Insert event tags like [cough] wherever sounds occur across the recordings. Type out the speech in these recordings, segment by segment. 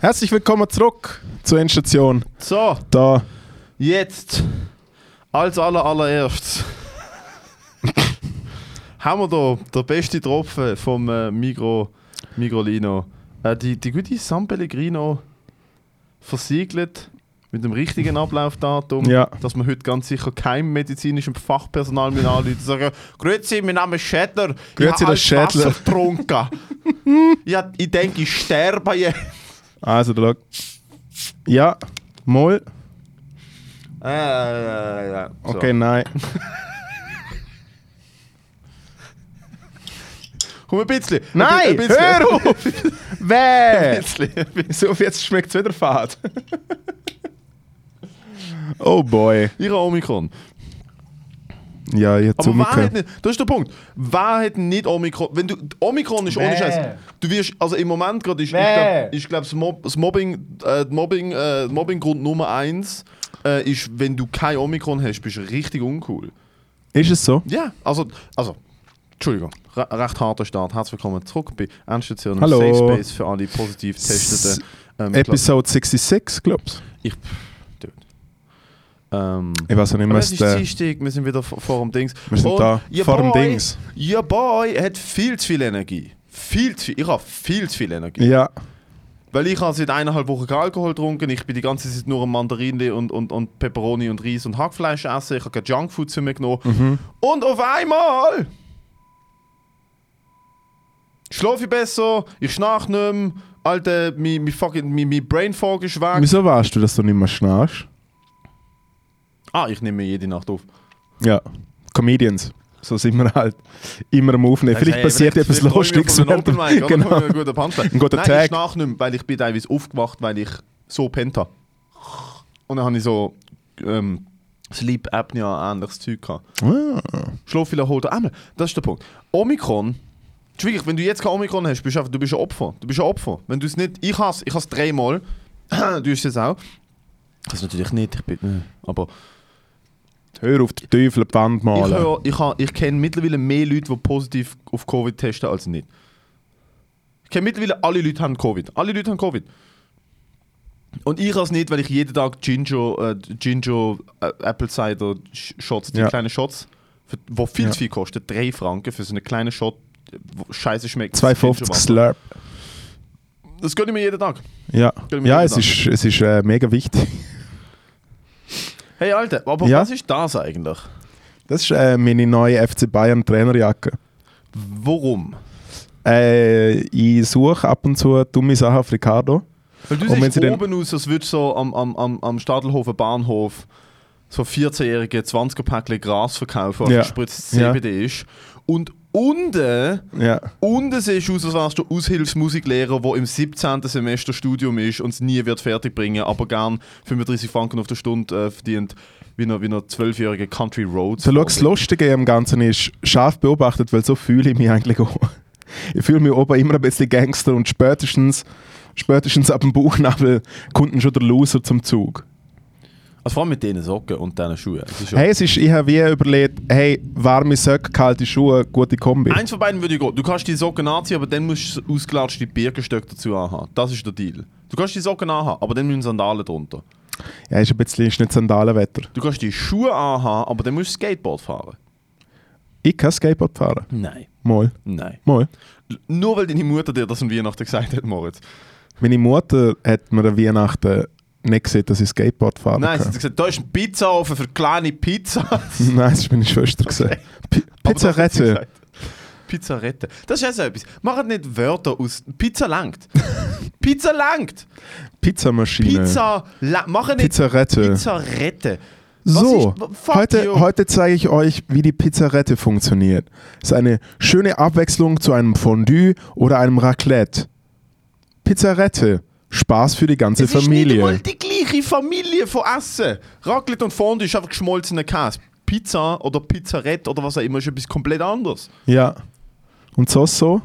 Herzlich willkommen zurück zur Endstation. So, Da. jetzt als aller allererstes [laughs] haben wir da den besten Tropfen vom äh, Migro, Migrolino. Äh, die, die gute San Pellegrino versiegelt mit dem richtigen Ablaufdatum, Ja. dass man heute ganz sicher keinem medizinischen Fachpersonal mehr anrufen sagen, Grüezi, mein Name ist Schädler, Grüezi, ich habe der Schädler." Wasser getrunken. [laughs] ja, ich denke, ich sterbe jetzt. Also, da schau. Ja, mal. Äh, äh, äh, so. Okay, nein. [laughs] Komm ein bisschen. Nein, ein bisschen. hör auf! [laughs] Ein Wer? bisschen. So, jetzt schmeckt es wieder fad. [laughs] oh boy. Ich habe Omikron. Ja, jetzt Aber umgekehrt. nicht, das ist der Punkt. Wer hat nicht Omikron? Wenn du, Omikron ist ohne? Scheiß. Du wirst, also im Moment gerade ist, ich Wer? glaube, ich glaub, das, Mob, das Mobbing, äh, Mobbing, äh, Mobbinggrund Nummer eins äh, ist, wenn du kein Omikron hast, bist du richtig uncool. Ist es so? Ja, also, also, Entschuldigung, re recht harter Start. Herzlich willkommen zurück bei Endstation Hallo. Safe Space für alle positiv getesteten. Ähm, Episode 66, glaubst ich, dude. Ähm, Ich weiß auch nicht mehr, Aber was es ist der. Dienstag, wir sind wieder vor, vor dem Dings. Wir sind Und da, ihr vor dem Boy, Dings. Ihr Boy hat viel zu viel Energie. Viel zu viel. Ich habe viel zu viel Energie. Ja, Weil ich habe seit eineinhalb Wochen keinen Alkohol getrunken. Ich bin die ganze Zeit nur am Mandarinli und, und, und Peperoni und Reis und Hackfleisch essen. Ich habe kein Junkfood zu mir genommen. Mhm. Und auf einmal schlafe ich besser, ich schnarch nicht mehr. Alter, mein, mein, fucking, mein, mein Brain Fog ist weg. wieso weißt du, dass du nicht mehr schnarchst? Ah, ich nehme jede Nacht auf. Ja, Comedians. So sind wir halt immer am Aufnehmen. Vielleicht passiert etwas Lustiges. dem- Genau. Ein guter Punchline. Ein guter Nein, Tag. ich schnarch nicht mehr, weil ich bin teilweise aufgewacht, weil ich so pennt habe. Und dann habe ich so ähm, Sleep Apnea ähnliches Zeug gehabt. Ah. Schlaf viel erholt. Einmal, das ist der Punkt. Omikron, wirklich, wenn du jetzt kein Omikron hast, bist du, einfach, du bist ein Opfer. Du bist ein Opfer. Wenn du es nicht, ich has, ich has dreimal, [clears throat] du hast es auch. Das natürlich nicht, ich bin, äh, aber Hör auf den Teufel die Wand ich, malen. ich, ha- ich kenne mittlerweile mehr Leute, die positiv auf Covid testen, als nicht. Ich kenne mittlerweile alle Leute haben Covid. Alle Leute haben Covid. Und ich es nicht, weil ich jeden Tag Ginger, äh, Ginger äh, Apple Cider Sh- Shots, die Ja. kleinen Shots, für, wo viel Ja. zu viel kostet, 3 Franken für so einen kleinen Shot, wo scheiße schmeckt. 250 Gingerwasser. Slurp. Das gönne ich mir jeden Tag. Ja, ja es Tag. ist, es ist äh, mega wichtig. Hey Alter, aber Ja. was ist das eigentlich? Das ist äh, meine neue FC Bayern Trainerjacke. Warum? Äh, ich suche ab und zu dumme Sachen auf Ricardo. Weil du siehst oben aus, als würdest du so am, am, am, am Stadelhofer Bahnhof so 14-jährige 20er-Päckchen Gras verkaufen, was Ja. gespritzt Ja. CBD ist. Und unten, Ja. unten siehst du aus, als wärst du Aushilfsmusiklehrer, der im 17. Semester Studium ist und es nie wird fertig bringen, aber gern 35 Franken auf der Stunde äh, verdient, wie eine, wie 12-jährige Country Roads. So, das Lustige am Ganzen ist, scharf beobachtet, weil so fühle ich mich eigentlich auch. Ich fühle mich oben immer ein bisschen Gangster und spätestens, spätestens ab dem Bauchnabel kommt schon der Loser zum Zug. Also vor allem mit diesen Socken und diesen Schuhen. Hey, es ist, ich habe wie überlegt, hey, warme Söcke, kalte Schuhe, gute Kombi. Eins von beiden würde ich gehen. Du kannst die Socken anziehen, aber dann musst du ausgelatschte Birkenstöcke dazu anhaben. Das ist der Deal. Du kannst die Socken anhaben, aber dann müssen Sandalen drunter. Ja, ist ein bisschen ist nicht Sandalenwetter. Du kannst die Schuhe anhaben, aber dann musst du Skateboard fahren. Ich kann Skateboard fahren. Nein. Mal. Nein. Mal. Nur weil deine Mutter dir das an Weihnachten gesagt hat, Moritz. Meine Mutter hat mir an Weihnachten nicht gesehen, dass ich Skateboard fahren Nein, sie hat gesagt, da ist ein Pizzaofen für kleine Pizzas. [laughs] Nein, das ist meine Schwester sie Pizzarette. Pizzarette. Das ist auch so etwas. Macht nicht Wörter aus. Pizza langt. Pizza langt. Pizzamaschine. Pizza. La Machen nicht Pizzarette. Pizzarette. Was So, ist- heute, you. heute zeige ich euch, wie die Pizzarette funktioniert. Es ist eine schöne Abwechslung zu einem Fondue oder einem Raclette. Pizzarette. Spaß für die ganze Es ist nicht Familie. einmal die gleiche Familie von Essen. Raclette und Fondue ist einfach geschmolzener Käse. Pizza oder Pizzarette oder was auch immer ist etwas komplett anderes. Ja. Und so so?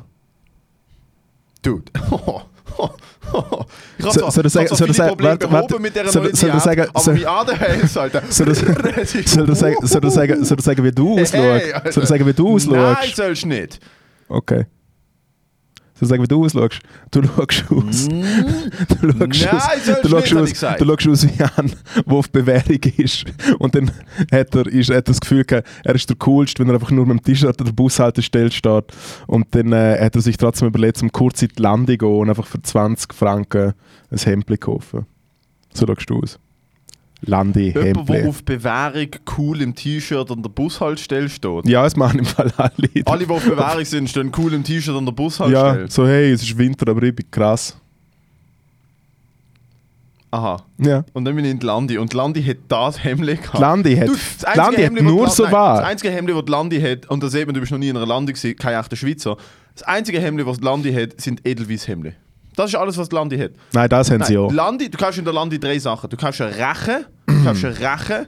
Dude. [laughs] [laughs] ich habe So- zwar soll ich viele sagen- Probleme warte, behoben warte. mit dieser Soll- neuen soll ich Diät, sagen- aber soll- mein ADHS, Alter. Soll das- [laughs] Das ist- Soll du sagen, soll du sagen, soll du sagen wie du ausschaust? Hey, soll du sagen, wie du Nein, ausschaust? sollst du nicht. Okay. Soll ich sagen, wie du ausschaust? Du schaust aus. [laughs] Du schaust Nein, aus, du schaust aus, du schaust aus wie ein, der auf Bewährung ist. Und dann hat er, ist, hat das Gefühl gehabt, er ist der Coolste, wenn er einfach nur mit dem T-Shirt an der Bushaltestelle steht. Und dann äh, hat er sich trotzdem überlegt, um kurz in die Lande zu gehen und einfach für 20 Franken ein Hemd kaufen. So schaust du aus. Landi, Jemand, der Hemd. auf Bewährung cool im T-Shirt an der Bushaltestelle steht. Ja, das machen im Fall alle. Alle, die auf Bewährung sind, stehen cool im T-Shirt an der Bushaltestelle. Ja, so hey, es ist Winter, aber ich bin krass. Aha. Ja. Und dann bin ich in Landi. Und Landi hat das Hemd gehabt. Landi hat, Du, das Landi hat Hemd, wo nur die so Landi- nein, Das wahr. einzige Hemd, das Landi hat, und da sieht man, du bist noch nie in einer Landi gewesen, kein echter Schweizer. Das einzige Hemd, das Landi hat, sind Edelweiss-Hemden. Das ist alles, was die Landi hat. Nein, das haben sie Nein, auch. Landi, du kaufst in der Landi drei Sachen. Du kaufst eine Reche, du kaufst eine Reche,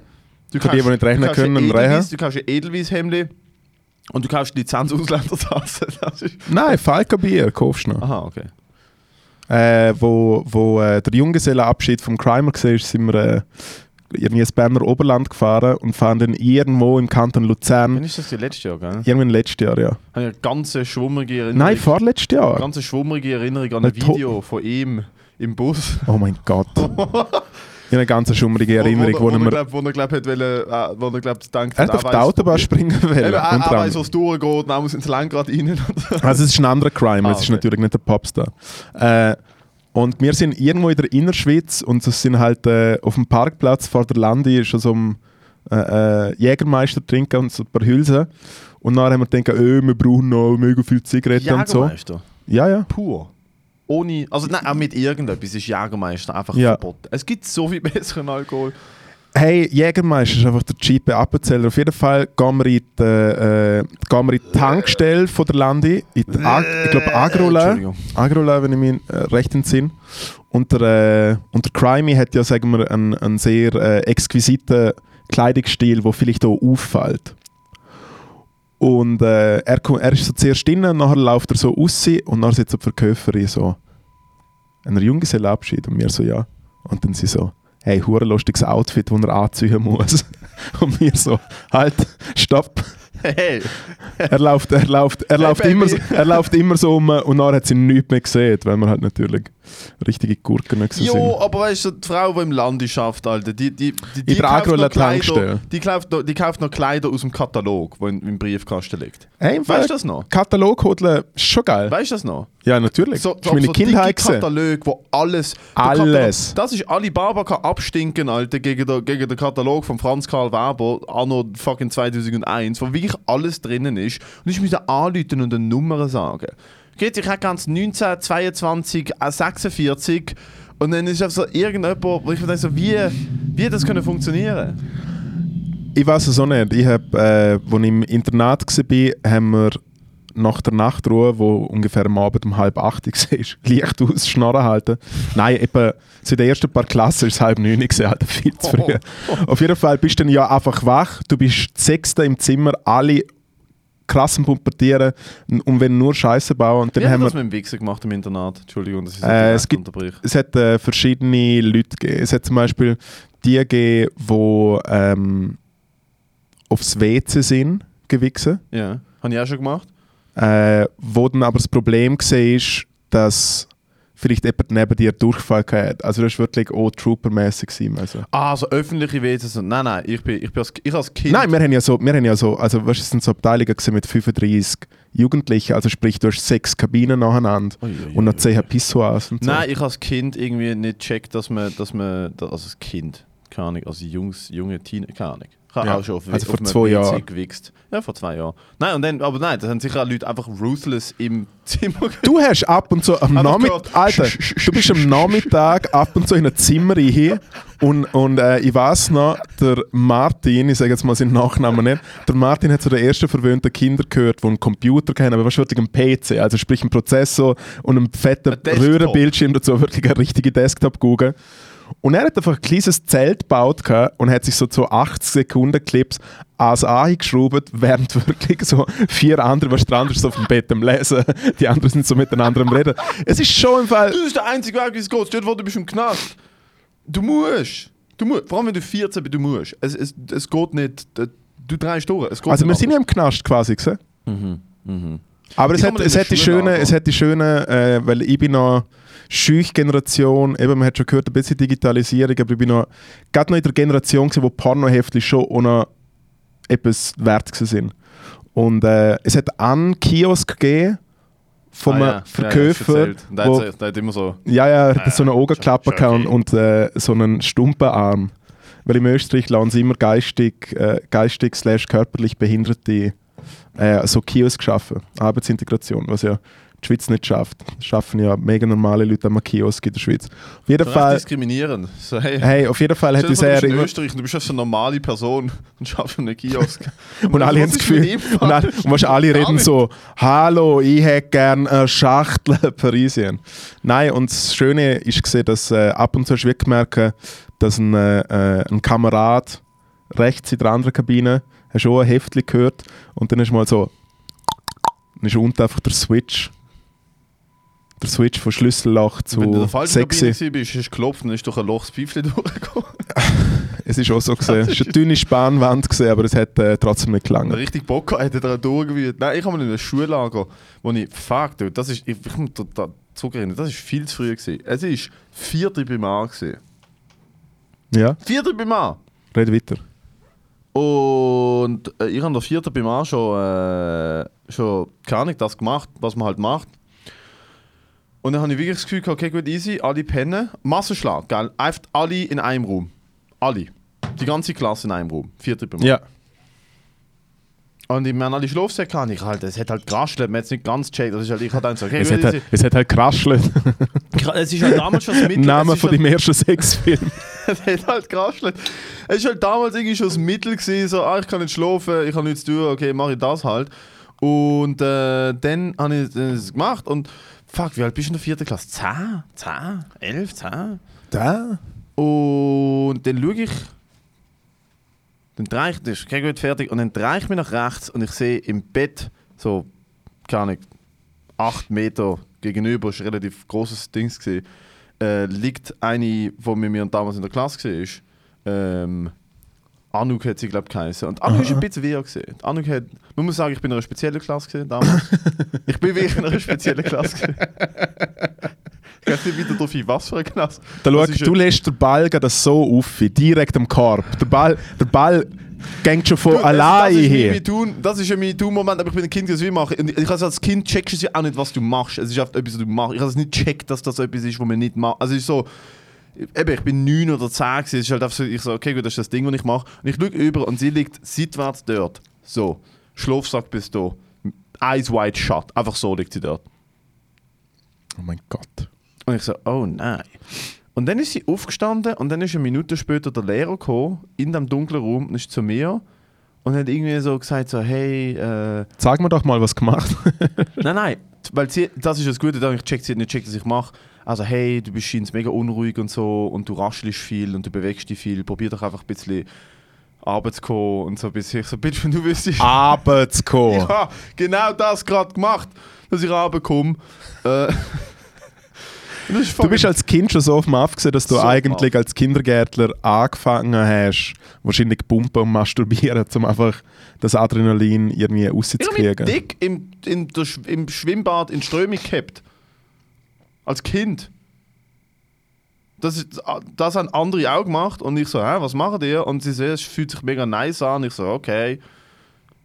du Für die, die nicht rechnen können. Edelweiss, Du kaufst ein Edelweiss-Hemd und du kaufst Lizenz-Ausländertasse. [laughs] Nein, Falco Bier kaufst du noch. Aha, okay. Äh, wo wo äh, der Junggesellenabschied vom Crimer war, sind wir äh, irgendwie ins Berner Oberland gefahren und fahren dann irgendwo im Kanton Wann Luzern, ist das die letzte Jahr, gell? irgendwann letztes Jahr, ja. Habe eine ganz schwummerige Erinnerung. Nein, vorletztes Eine Jahr. ganz schwummerige Erinnerung an ein To- Video von ihm im Bus. Oh mein Gott. [laughs] Ich habe eine ganz schummerige Erinnerung, wo, wo, wo, er, er, wo er glaub, hat wollen, äh, wo er glaub, denkt, er hat auf die Autobahn springen wollen. Er, weiss, anderem. was durchgeht, und er muss ins Lenkrad rein. Also es ist ein anderer Crime, Ah, es ist okay. natürlich nicht der Popstar. Äh, und wir sind irgendwo in der Innerschweiz und es sind halt äh, auf dem Parkplatz vor der Landi ist so ein äh, äh, Jägermeister trinken und so ein paar Hülsen. Und dann haben wir gedacht, äh, wir brauchen noch mega viel Zigaretten und so. Jägermeister. Ja, ja. Pur. Ohne, also nein, auch mit irgendetwas ist Jägermeister einfach Ja. verboten. Es gibt so viel besseren Alkohol. Hey, Jägermeister ist einfach der cheape Appenzeller. Auf jeden Fall gehen wir in die, äh, gehen wir in die Tankstelle von der Landi, in die Ag ich glaube Agrola. Entschuldigung. Agrola, wenn ich mich äh, recht entsinne. Und der, äh, und der Crimey hat ja, sagen wir, einen, einen sehr äh, exquisiten Kleidungsstil, der vielleicht auch auffällt. Und äh, er, er ist so zuerst drin, und nachher läuft er so raus und dann sitzt die Verkäuferin so ein Junggesellenabschied und wir so, ja. Und dann sie so, hey, hure lustiges Outfit, das er anziehen muss. [laughs] und wir so, halt, stopp. Hey, Er läuft, er läuft, er Hey, läuft, Baby. immer, so- er läuft immer so um und dann hat sie nichts mehr gesehen, weil wir halt natürlich richtige Gurken gewesen Jo, sind. aber weißt du, die Frau, die im Lande schafft, Alter, die, die, die, die kauft noch Kleider, die, kauft noch, die kauft noch Kleider aus dem Katalog, der im Briefkasten liegt. Hey, Weißt du das noch? Kataloghodeln ist schon geil. Weißt du das noch? Ja, natürlich. So, das ist meine so Kindheit gewesen. Katalog, wo alles... Alles. Katalog, das ist Alibaba kann abstinken, Alter, gegen, den- gegen den Katalog von Franz Karl Weber anno fucking 2001, wo wirklich alles drinnen ist. Und ich müsste anrufen und eine Nummer sagen. Geht, ich habe ganz 19, 22, äh, 46 und dann ist einfach so irgendjemand, wo ich mir denke, so, wie, wie das können funktionieren Ich weiß es auch nicht. Ich hab, äh, als ich im Internat war, haben wir nach der Nachtruhe, wo ungefähr am Abend um halb acht [laughs] war, Licht aus, Schnorren halten. Nein, etwa zu den ersten paar Klassen war es halb neun, Alter, viel zu früh. [laughs] Auf jeden Fall bist du dann ja einfach wach, du bist die Sechste im Zimmer, alle krass am Pubertieren und wenn nur Scheiße bauen. Und dann Wie haben wir das mit dem Wichser gemacht im Internat? Entschuldigung, dass ich so Äh, es gibt- es hat äh, verschiedene Leute gegeben. Es hat zum Beispiel die gegeben, die ähm, aufs WC sind, gewichsen. Ja, habe ich auch schon gemacht. Äh, wo dann aber das Problem war, dass vielleicht jemand neben dir Durchfall hat. Also das war wirklich auch Trooper-mässig. Also. Ah, so öffentliche WCs. und- Nein, nein, ich bin, ich bin als, ich als Kind. Nein, wir haben ja so, wir haben ja so, also weißt, du, es sind so Abteilungen mit 35 Jugendlichen, also sprich, du hast sechs Kabinen nacheinander Ui, ui, und noch zehn ui. Pissoirs und so. Nein, ich als Kind irgendwie nicht checkt, dass man, dass man, also als Kind, keine Ahnung, als Jungs, junge Teen, keine Ahnung. Ich habe Ja, auch schon auf, also auf vor zwei Jahren. gewichst. Ja, vor zwei Jahren. Nein, und dann, aber nein, da haben sicher auch Leute einfach ruthless im [laughs] Zimmer Du hast ab und zu am [laughs] Einfach Nachmittag, Alter, du bist am Nachmittag ab und zu in ein Zimmer rein und, und äh, ich weiß noch, der Martin, ich sage jetzt mal seinen Nachnamen nicht, der Martin hat zu den ersten verwöhnten Kindern gehört, die einen Computer kennen, aber wahrscheinlich einen PC, also sprich einen Prozessor und einen fetten. Röhrenbildschirm dazu, wirklich eine richtige Desktop-Google. Und er hat einfach ein kleines Zelt gebaut und hat sich so zu 80 Sekunden Clips ans eingeschraubt, während [laughs] wirklich so vier andere, was der andere ist so auf dem Bett am Lesen, die anderen sind so miteinander am Reden. Es ist schon im Fall. Das ist der einzige Weg, wie es geht. Dir vor, du bist im Knast. Du musst. Du musst. Vor allem, wenn du 14 bist, du musst. Es, es, es geht nicht. Du drehst durch. Es geht Also, wir nicht sind ja im Knast quasi. Anders. Mhm. Mhm. Aber es hat, es hat die schönen, es hat die schönen, äh, weil ich bin noch Scheuch-Generation, eben, man hat schon gehört, ein bisschen Digitalisierung, aber ich bin noch, gerade noch in der Generation gewesen, wo Pornoheftchen schon noch etwas wert sind. Und äh, es hat einen Kiosk gegeben von einem Ah, ja. Verkäufer, Ja, der, wo, hat, der hat immer so. ja, ja, er Ah, hat so eine Augenklappe gehabt und äh, so einen Stumpenarm. Weil im Österreich lassen sie immer geistig, äh, geistig slash körperlich Behinderte äh, so Kiosk geschaffen. Arbeitsintegration, was ja die Schweiz nicht schafft. Das schaffen ja mega normale Leute am Kiosk in der Schweiz. Auf jeden Recht Fall, diskriminierend. So, hey, hey, auf jeden Fall hat uns er du bist in Österreich und du bist einfach eine normale Person und schaffst einen Kiosk. [laughs] und alle haben das Gefühl, und, alle, und weißt, alle reden so, hallo, ich hätte gerne eine Schachtel Parisien. Nein, und das Schöne ist gesehen, dass äh, ab und zu hast du wirklich gemerkt, dass ein, äh, ein Kamerad rechts in der anderen Kabine hast auch ein Heftchen gehört und dann ist mal so, dann ist unten einfach der Switch, der Switch von Schlüsselloch Wenn du der zu falschen sexy. Kabine warst, hast geklopft und dann ist durch ein Loch das Pfeifchen [laughs] durchgekommen. [laughs] Es ist auch so gesehen. [laughs] Es war eine dünne Spanwand, gewesen, aber es hat äh, trotzdem nicht gelangt. Richtig Bock gehabt, hat er da durchgewühlt. Nein, ich habe mal in einem Schullager, wo ich, fuck, dude, das ist, ich, ich muss da zurückerinnern, das ist viel zu früh gewesen. Es ist vierte beim A gewesen. Ja, Vierte beim A! red weiter. Und äh, ich habe der vierte beim A schon, äh, schon keine Ahnung, das gemacht, was man halt macht. Und dann habe ich wirklich das Gefühl, gehabt, okay, gut, easy, alle pennen. Massenschlag, geil. Einfach alle in einem Raum. Alle. Die ganze Klasse in einem Raum. Vierte beim A. Ja. Und ich meine, alle Schlafsäcke habe ich halt, es hat halt geraschelt, man hat es nicht ganz gecheckt. Das ist halt, ich dann so, okay, Es gut, hat, halt- es hat halt geraschelt. [laughs] es ist halt damals schon das Mittel. Name es von halt, deinem ersten Sexfilm. [laughs] Es hat halt geraschelt. Es ist halt damals irgendwie schon das Mittel gewesen, so, ah, ich kann nicht schlafen, ich habe nichts zu tun, okay, mache ich das halt. Und äh, dann habe ich das gemacht und fuck, wie alt bist du in der vierten Klasse? 10? 10? 11? 10? Da? Und dann schaue ich, dann drehe ich, das ist okay, gut, fertig, und dann drehe ich mich nach rechts und ich sehe im Bett, so, keine Ahnung, 8 Meter gegenüber, ist ein relativ großes Ding äh, liegt eine, die mit mir damals in der Klasse war. Ähm, Anuk hat sie, glaube ich, geheißen. Und Anuk ist ein bisschen wie gesehen. Anuk hat, man muss sagen, ich bin in einer speziellen Klasse gewesen, damals. [laughs] ich bin wirklich in einer speziellen Klasse gewesen. Ich weiß nicht wieder drauf ein, was für eine Klasse. Da schau, Das du lässt den Ball gerade so auf, direkt am Korb. Der Ball, der Ball geht schon von Du, das- allein das ist her. das ist ja mein Tun-Moment, aber ich bin ein Kind, das will machen. Und ich also als Kind checkst du ja auch nicht, was du machst. Es ist oft etwas, was du machst. Ich habe es nicht checkt, dass das etwas ist, was man nicht macht. Also es ist so, eben, ich bin 9 oder 10 gewesen, es ist halt einfach so, ich so, okay, gut, das ist das Ding, was ich mache. Und ich schaue über und sie liegt seitwärts dort. So, Schlafsack bis da. Eyes wide shut. Einfach so liegt sie dort. Oh mein Gott. Und ich so, oh nein. Und dann ist sie aufgestanden und dann ist eine Minute später der Lehrer gekommen, in dem dunklen Raum, und ist zu mir und hat irgendwie so gesagt, so, hey, äh, Sag mir doch mal, was gemacht. nein, nein, weil sie, das ist das Gute, daran, ich check, sie nicht checkt, was ich mache. Also, hey, du bist scheinst mega unruhig und so und du raschelst viel und du bewegst dich viel, probier doch einfach ein bisschen Arbeit zu kommen und so bisschen. Ich so, bitte, [laughs] wenn du wüsstest. Arbeitskommen. Ja, genau das gerade gemacht, dass ich runterkomme. Äh, das [laughs] ist Du bist als Kind schon so auf dem Aff gewesen, dass du So eigentlich als Kindergärtler angefangen hast, wahrscheinlich pumpen und masturbieren, um einfach das Adrenalin irgendwie Ich habe rauszukriegen. dick im, Sch- im Schwimmbad in Strömung gehabt. Als Kind. Das, ist, das haben andere auch gemacht und ich so, hä, was machen die? Und sie so, es fühlt sich mega nice an. Ich so, okay,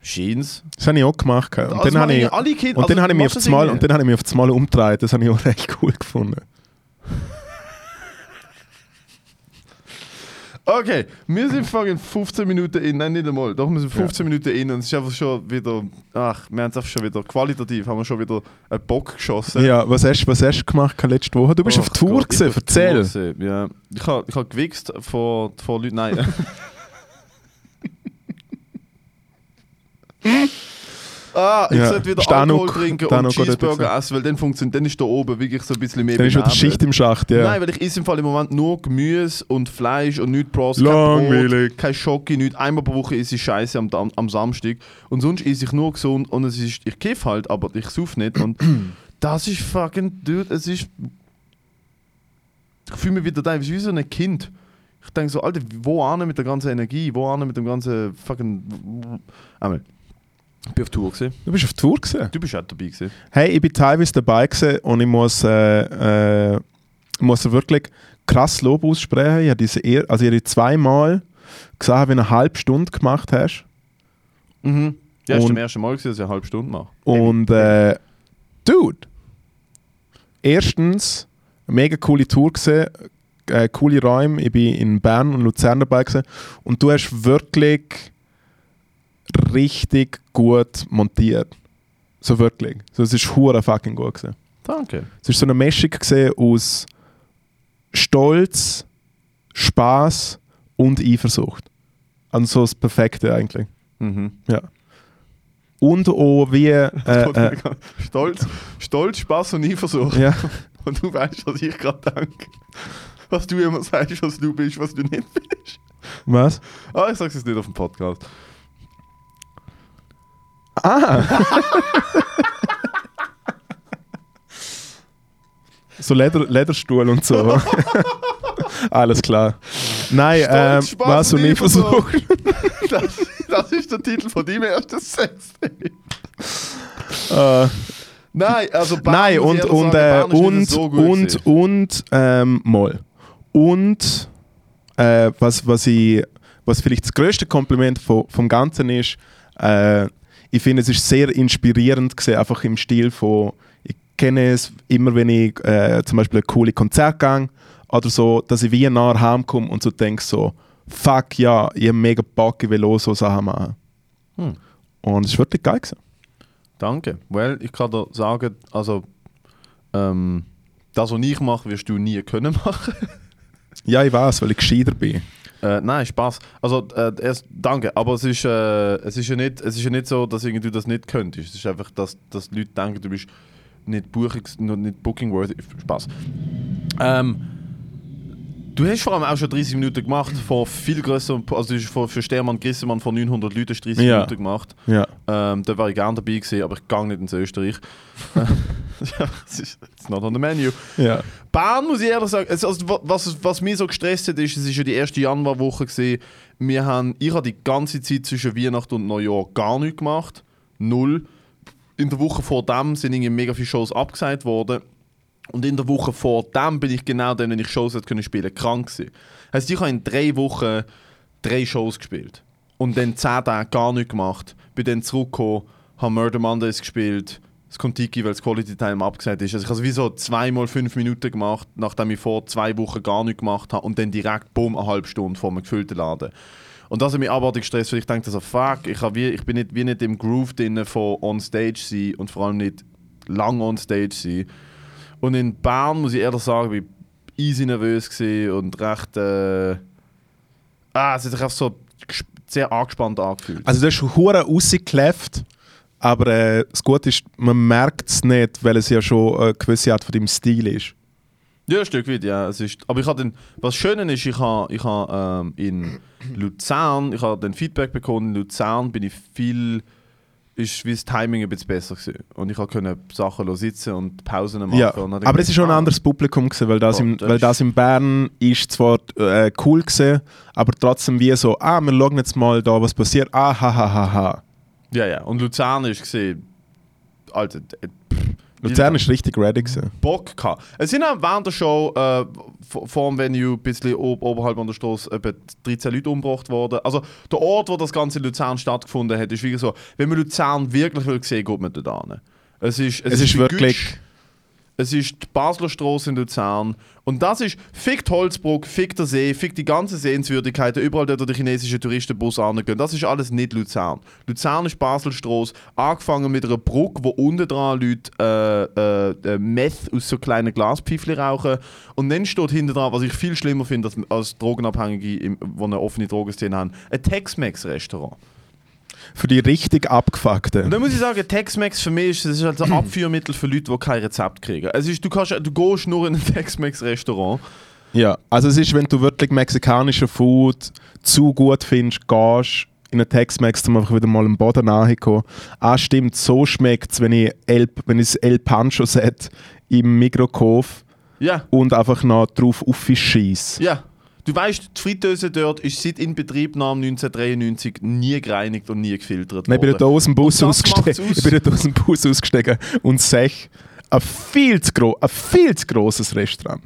scheint's. Das habe ich auch gemacht. Und Also dann habe ich, alle Kinder- und dann also habe ich mich auf das Mal und dann habe ich mich auf das Mal umgedreht. Das habe ich auch recht cool gefunden. Okay, wir sind fucking 15 Minuten in, nein, nicht einmal, doch, wir sind 15 Minuten in und es ist einfach schon wieder, ach, wir haben es einfach schon wieder, qualitativ haben wir schon wieder einen Bock geschossen. Ja, was hast, was hast du gemacht letzte Woche? Du bist auf Ach Tour Gott, gewesen, auf erzähl. Tour Ja. Ich habe ich hab gewichst vor, vor Leuten. Nein. [laughs] [laughs] ah, ich Ja, sollte wieder Stanuk- Alkohol trinken Stanuk und Cheeseburger essen, weil dann funktioniert, dann ist da oben wirklich so ein bisschen mehr Dann ist wieder. Schicht im Schacht, ja. Nein, weil ich esse im Fall im Moment nur Gemüse und Fleisch und nichts Bros, kein Langweilig. Brot, kein Schoki, nichts. Einmal pro Woche esse ich Scheiße am, am, am Samstag und sonst esse ich nur gesund und es ist, ich kiff halt, aber ich sauf nicht und [clears throat] das ist fucking, dude, es ist ich fühle mich wieder da wie so ein Kind. Ich denke so, Alter, wo an mit der ganzen Energie, wo an mit dem ganzen fucking. Einmal. Ich bin auf Tour gewesen. Du bist auf Tour gewesen. Du bist auch dabei gewesen. Hey, ich bin teilweise dabei gewesen und ich muss, äh, äh, muss wirklich krass Lob aussprechen. Ich habe diese er also ich habe zweimal gesagt, wie du eine halbe Stunde gemacht hast. Mhm. Ja, das war das erste Mal, gewesen, dass ich eine halbe Stunde mache. Und äh, Dude, erstens, eine mega coole Tour gesehen, äh, coole Räume. Ich bin in Bern und Luzern dabei gewesen. und du hast wirklich richtig gut montiert. So wirklich. So, es ist hure fucking gut gewesen. Danke. Es ist so eine Mischung gesehen aus Stolz, Spaß und Eifersucht. Also so das Perfekte eigentlich. Mhm. Ja. Und auch wie. Äh, [laughs] äh, Stolz, Stolz, Spaß und Eifersucht. ja. [laughs] Und du weißt, was ich gerade denke. Was du immer sagst, was du bist, was du nicht bist. Was? Ah, ich sag's jetzt nicht auf dem Podcast. Ah! so Leder, Lederstuhl und so. [laughs] Alles klar. Nein, ähm, was und und ich Eifersucht. versucht. [laughs] Das, das ist der Titel von deinem ersten Sex. Äh, Nein, also Bern, nein, und, und, sagen, äh, und, so gut und, gewesen. und, ähm, mal. Und, äh, was, was, ich, was vielleicht das größte Kompliment von, vom Ganzen ist, äh, ich finde, es ist sehr inspirierend gesehen, einfach im Stil von, ich kenne es immer, wenn ich äh, zum Beispiel ein coole Konzert gehe oder so, dass ich wie nah heimkomme und so denke so, fuck ja, ich habe mega Bock, ich will auch so Sachen machen. Hm. Und es ist wirklich geil gewesen. Danke. Well, ich kann dir sagen, also ähm, das, was ich mache, wirst du nie können [laughs] machen. Ja, ich weiß, weil ich gescheiter bin. Äh, nein, Spaß. Also äh, erst danke, aber es ist, äh, es ist ja nicht, es ist ja nicht so, dass irgendwie du das nicht könntest. Es ist einfach, dass, dass Leute denken, du bist nicht Buchungs, nicht booking worthy. Spaß. Ähm, du hast vor allem auch schon 30 Minuten gemacht vor viel größerem, also du hast vor, für Stermann Grissemann von 900 Leuten hast du 30 Ja. Minuten gemacht. Ja. Ähm, da wäre ich gerne dabei gewesen, aber ich gehe nicht ins Österreich. [laughs] ja, es ist it's not on the menu. Ja. Bern muss ich ehrlich sagen, also, wa- was, was mich so gestresst hat, ist, es ist ja die erste Januarwoche gesehen. Wir haben, ich habe die ganze Zeit zwischen Weihnachten und Neujahr gar nichts gemacht, null. In der Woche vor dem sind irgendwie mega viele Shows abgesagt worden. Und in der Woche vor dem bin ich genau dann, wenn ich Shows hätte können spielen, krank gewesen. Heißt, ich habe in drei Wochen drei Shows gespielt und dann zehn Tage gar nichts gemacht. Bin dann zurückgekommen, habe Murder Mondays gespielt, das Kontiki, weil das Quality Time abgesagt ist. Also ich habe sowieso zweimal fünf Minuten gemacht, nachdem ich vor zwei Wochen gar nichts gemacht habe und dann direkt bumm eine halbe Stunde vor einem gefüllten Laden. Und das hat mich abartig gestresst, weil ich dachte so, fuck, ich, wie, ich bin nicht, wie nicht im Groove drin von on stage sein und vor allem nicht lang on stage sein. Und in Bern, muss ich ehrlich sagen, bin ich easy nervös und recht, äh, ah, es hat sich einfach so sehr angespannt angefühlt. Also du hast hure rausgekläfft, aber äh, das Gute ist, man merkt es nicht, weil es ja schon eine gewisse Art von deinem Stil ist. Ja, ein Stück weit, ja. Es ist, aber ich habe was Schöne ist, ich habe ich ha, ähm, in Luzern, ich habe dann Feedback bekommen, in Luzern bin ich viel, ist wie das Timing ein bisschen besser gewesen. Und ich konnte Sachen sitzen und Pausen machen. Ja, aber es ist schon ein anderes Publikum gewesen, weil das, im, weil das in Bern ist zwar äh, cool gewesen, aber trotzdem wie so, ah, wir schauen jetzt mal da, was passiert. Ah, ha, ha, ha, ha. Ja, ja. Und Luzern ist gesehen, pff, Luzern ist richtig ready gewesen. Bock gehabt. Es sind auch während der Show äh, vor dem Venue ein bisschen ob, oberhalb an der Straße etwa 13 Leute umgebracht worden. Also der Ort, wo das Ganze in Luzern stattgefunden hat, ist wie so, wenn man Luzern wirklich will sehen, geht man dort hin. Es ist, Es ist wie wirklich- Gütsch. Es ist die Basler Straße in Luzern. Und das ist, fickt Holzbruck, fickt der See, fickt die ganzen Sehenswürdigkeiten, überall dort, wo die chinesischen Touristenbus angehen. Das ist alles nicht Luzern. Luzern ist Baselstraße, angefangen mit einer Brücke, wo unten dran Leute äh, äh, äh, Meth aus so kleinen Glaspfeifchen rauchen. Und dann steht hinten dran, was ich viel schlimmer finde als, Drogenabhängige, die eine offene Drogenszene haben, ein Tex-Mex-Restaurant. Für die richtig Und abgefuckten. dann muss ich sagen, Tex-Mex für mich ist, das ist halt ein [clears throat] Abführmittel für Leute, die kein Rezept kriegen. Ist, du, kannst, du gehst nur in ein Tex-Mex-Restaurant. Ja, also es ist, wenn du wirklich mexikanischen Food zu gut findest, gehst in einen Tex-Mex, um einfach wieder mal am Boden nachzukommen. Ah, stimmt, so schmeckt es, wenn ich, El, wenn ich das El Pancho-Set im Mikro kaufe Ja, und einfach noch drauf aufschieße. ja. Du weißt, die Fritteuse dort ist seit Inbetriebnahme 1993 nie gereinigt und nie gefiltert Nein, ich bin worden. dort aus dem Bus ausgestiegen. aus. Ich bin aus dem Bus ausgestiegen und sehe ein viel zu, gro ein viel zu grosses Restaurant.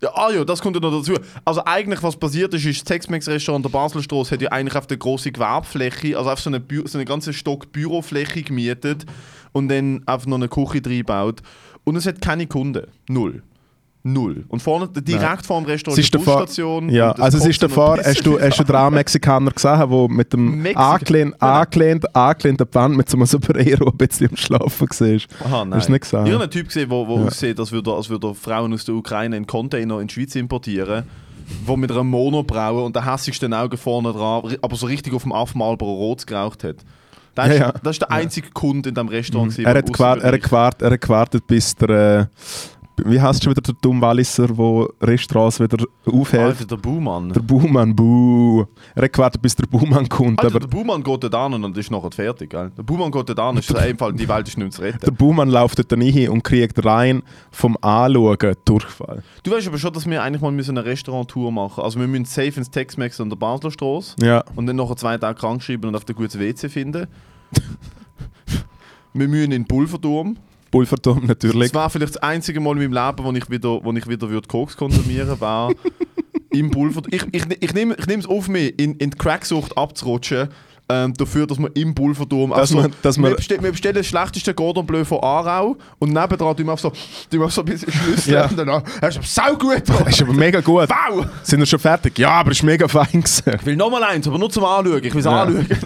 Ja, ah ja, das kommt ja noch dazu. Also eigentlich, was passiert ist, ist das Tex-Mex-Restaurant der Baselstraße hat ja eigentlich auf der große Gewerbfläche, also auf so eine, Bü so eine ganze Stock Bürofläche gemietet und dann auf noch eine Küche reingebaut. Und es hat keine Kunden. Null. Null. Und vorne, direkt vor dem Restaurant Es ist die Busstation. ja, also es ist davor, hast du, hast du armen Mexikaner gesehen, der mit dem angelehnt, angelehnt, angelehnt an die Wand mit so einem Sombrero ein bisschen am Schlafen war? Aha, nein. Hast du nicht gesehen? Ich habe einen Typ gesehen, der Ja. aussieht, als würde, als würde Frauen aus der Ukraine in Container in die Schweiz importieren, wo mit einer Monobraue und der hässigsten Augen vorne dran, aber so richtig auf dem Aff Marlboro Rot geraucht hat. Das, Ja, ist, ja. das ist der einzige Kunde in diesem Restaurant. gewesen, Er hat, gewart, er, hat gewart, er hat gewartet, bis der. Äh, wie heißt schon wieder der dumme Walliser, der Restaurants wieder aufhält? Alter, der Buhmann. Der Buhmann, buh. Er hat gewartet, bis der Buhmann kommt. Alter, aber der Buhmann geht dort an und ist nachher fertig. Gell? Der Buhmann geht dort an, ist einfach, die Welt ist nicht zu der retten. Buhmann läuft dort rein und kriegt rein vom Anschauen Durchfall. Du weißt aber schon, dass wir eigentlich mal müssen eine Restaurant-Tour machen Also wir müssen safe ins Tex-Mex an der Basler Straße Ja. und dann nachher zwei Tage krank schreiben und auf der gutes WC finden. [laughs] wir müssen in den Pulverturm. Pulverturm natürlich. Das war vielleicht das einzige Mal in meinem Leben, wo ich wieder, wo ich wieder würde Koks konsumieren war [laughs] im Pulverturm. Ich, ich, ich nehme ich es auf mich, in, in die Cracksucht abzurutschen. Ähm, dafür, dass wir im Pulverturm Dass also, man- dass man- wir, bestellen, wir bestellen das schlechteste Cordon Bleu von Aarau und nebendran tun wir so, tun wir so ein bisschen Schlüssel Ja. und dann hast du sau gut Das ist aber mega gut. Wow! Sind wir schon fertig? Ja, aber es ist mega fein gewesen. Ich will nochmal eins, aber nur zum Anschauen. Ich will es Ja. anschauen. [laughs]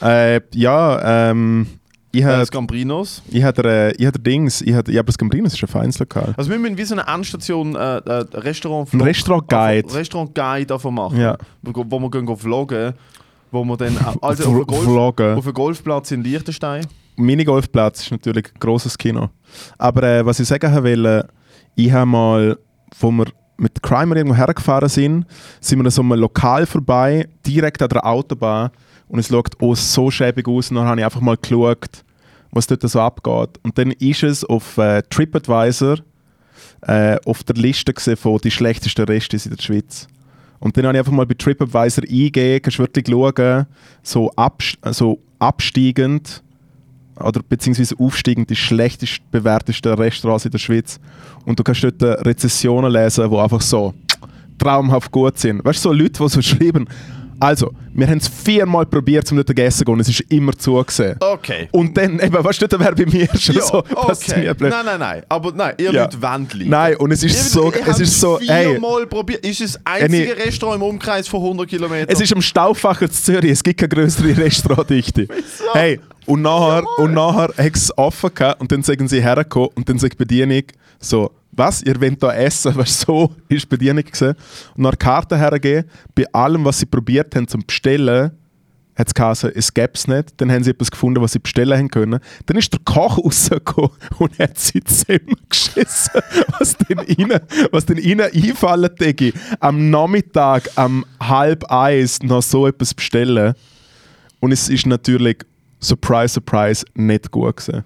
Äh, ja, ähm, ich Äh, habe Gambrinos. ich hab, äh, ich hab Dings, ich hab, ja, aber das Gambrinos ist ein feines Lokal. Also wir müssen wie so eine Endstation äh, äh, Restaurant Ein Restaurant-Guide. Restaurant Guide davon machen. Ja. Wo, wo wir gehen vloggen, wo wir dann äh, [laughs] also auf, Golf, Vloggen. auf dem Golfplatz in Liechtenstein. Minigolfplatz ist natürlich ein grosses Kino. Aber äh, was ich sagen wollte, ich habe mal, wo wir mit Crimer irgendwo hergefahren sind, sind wir an so einem Lokal vorbei, direkt an der Autobahn. Und es schaut auch so schäbig aus. Und dann habe ich einfach mal geschaut, was dort so abgeht. Und dann ist es auf äh, TripAdvisor äh, auf der Liste von die schlechtesten Restis in der Schweiz. Und dann habe ich einfach mal bei TripAdvisor eingegeben, kannst wirklich schauen, so, abs so absteigend oder beziehungsweise aufsteigend die schlechtest bewertesten Restaurants in der Schweiz. Und du kannst dort äh, Rezessionen lesen, die einfach so traumhaft gut sind. Weißt du, so Leute, die so [laughs] schreiben, also, wir haben es viermal probiert, um dort zu essen zu gehen und es ist immer zugesehen. Okay. Und dann, eben, weißt du, da wäre bei mir schon Ja, so, okay. mir blöd. Nein, nein, nein. Aber nein, ihr Ja. Wollt. Nein, und es ist so, es ist so, ey, Viermal probiert. Ist es das einzige Restaurant im Umkreis von 100 Kilometern? Es ist am Stauffacher zu Zürich, es gibt keine größere Restaurantdichte. [laughs] Hey, und nachher, und nachher hat es offen gehabt und dann sagen sie hergekommen und dann sagt die Bedienung so, was, ihr wollt da essen? [laughs] Weißt du, so ist die Bedienung gesehen. Und nach Karte hergegeben, bei allem, was sie probiert haben zum Bestellen, hat es geheißen, es gäbe es nicht. Dann haben sie etwas gefunden, was sie bestellen haben können. Dann ist der Koch [laughs] rausgekommen und hat sie zusammengeschissen, [laughs] was denn ihnen, was denn ihnen einfallen Digi, am Nachmittag, am halb eins noch so etwas bestellen. Und es ist natürlich, surprise, surprise, nicht gut gewesen.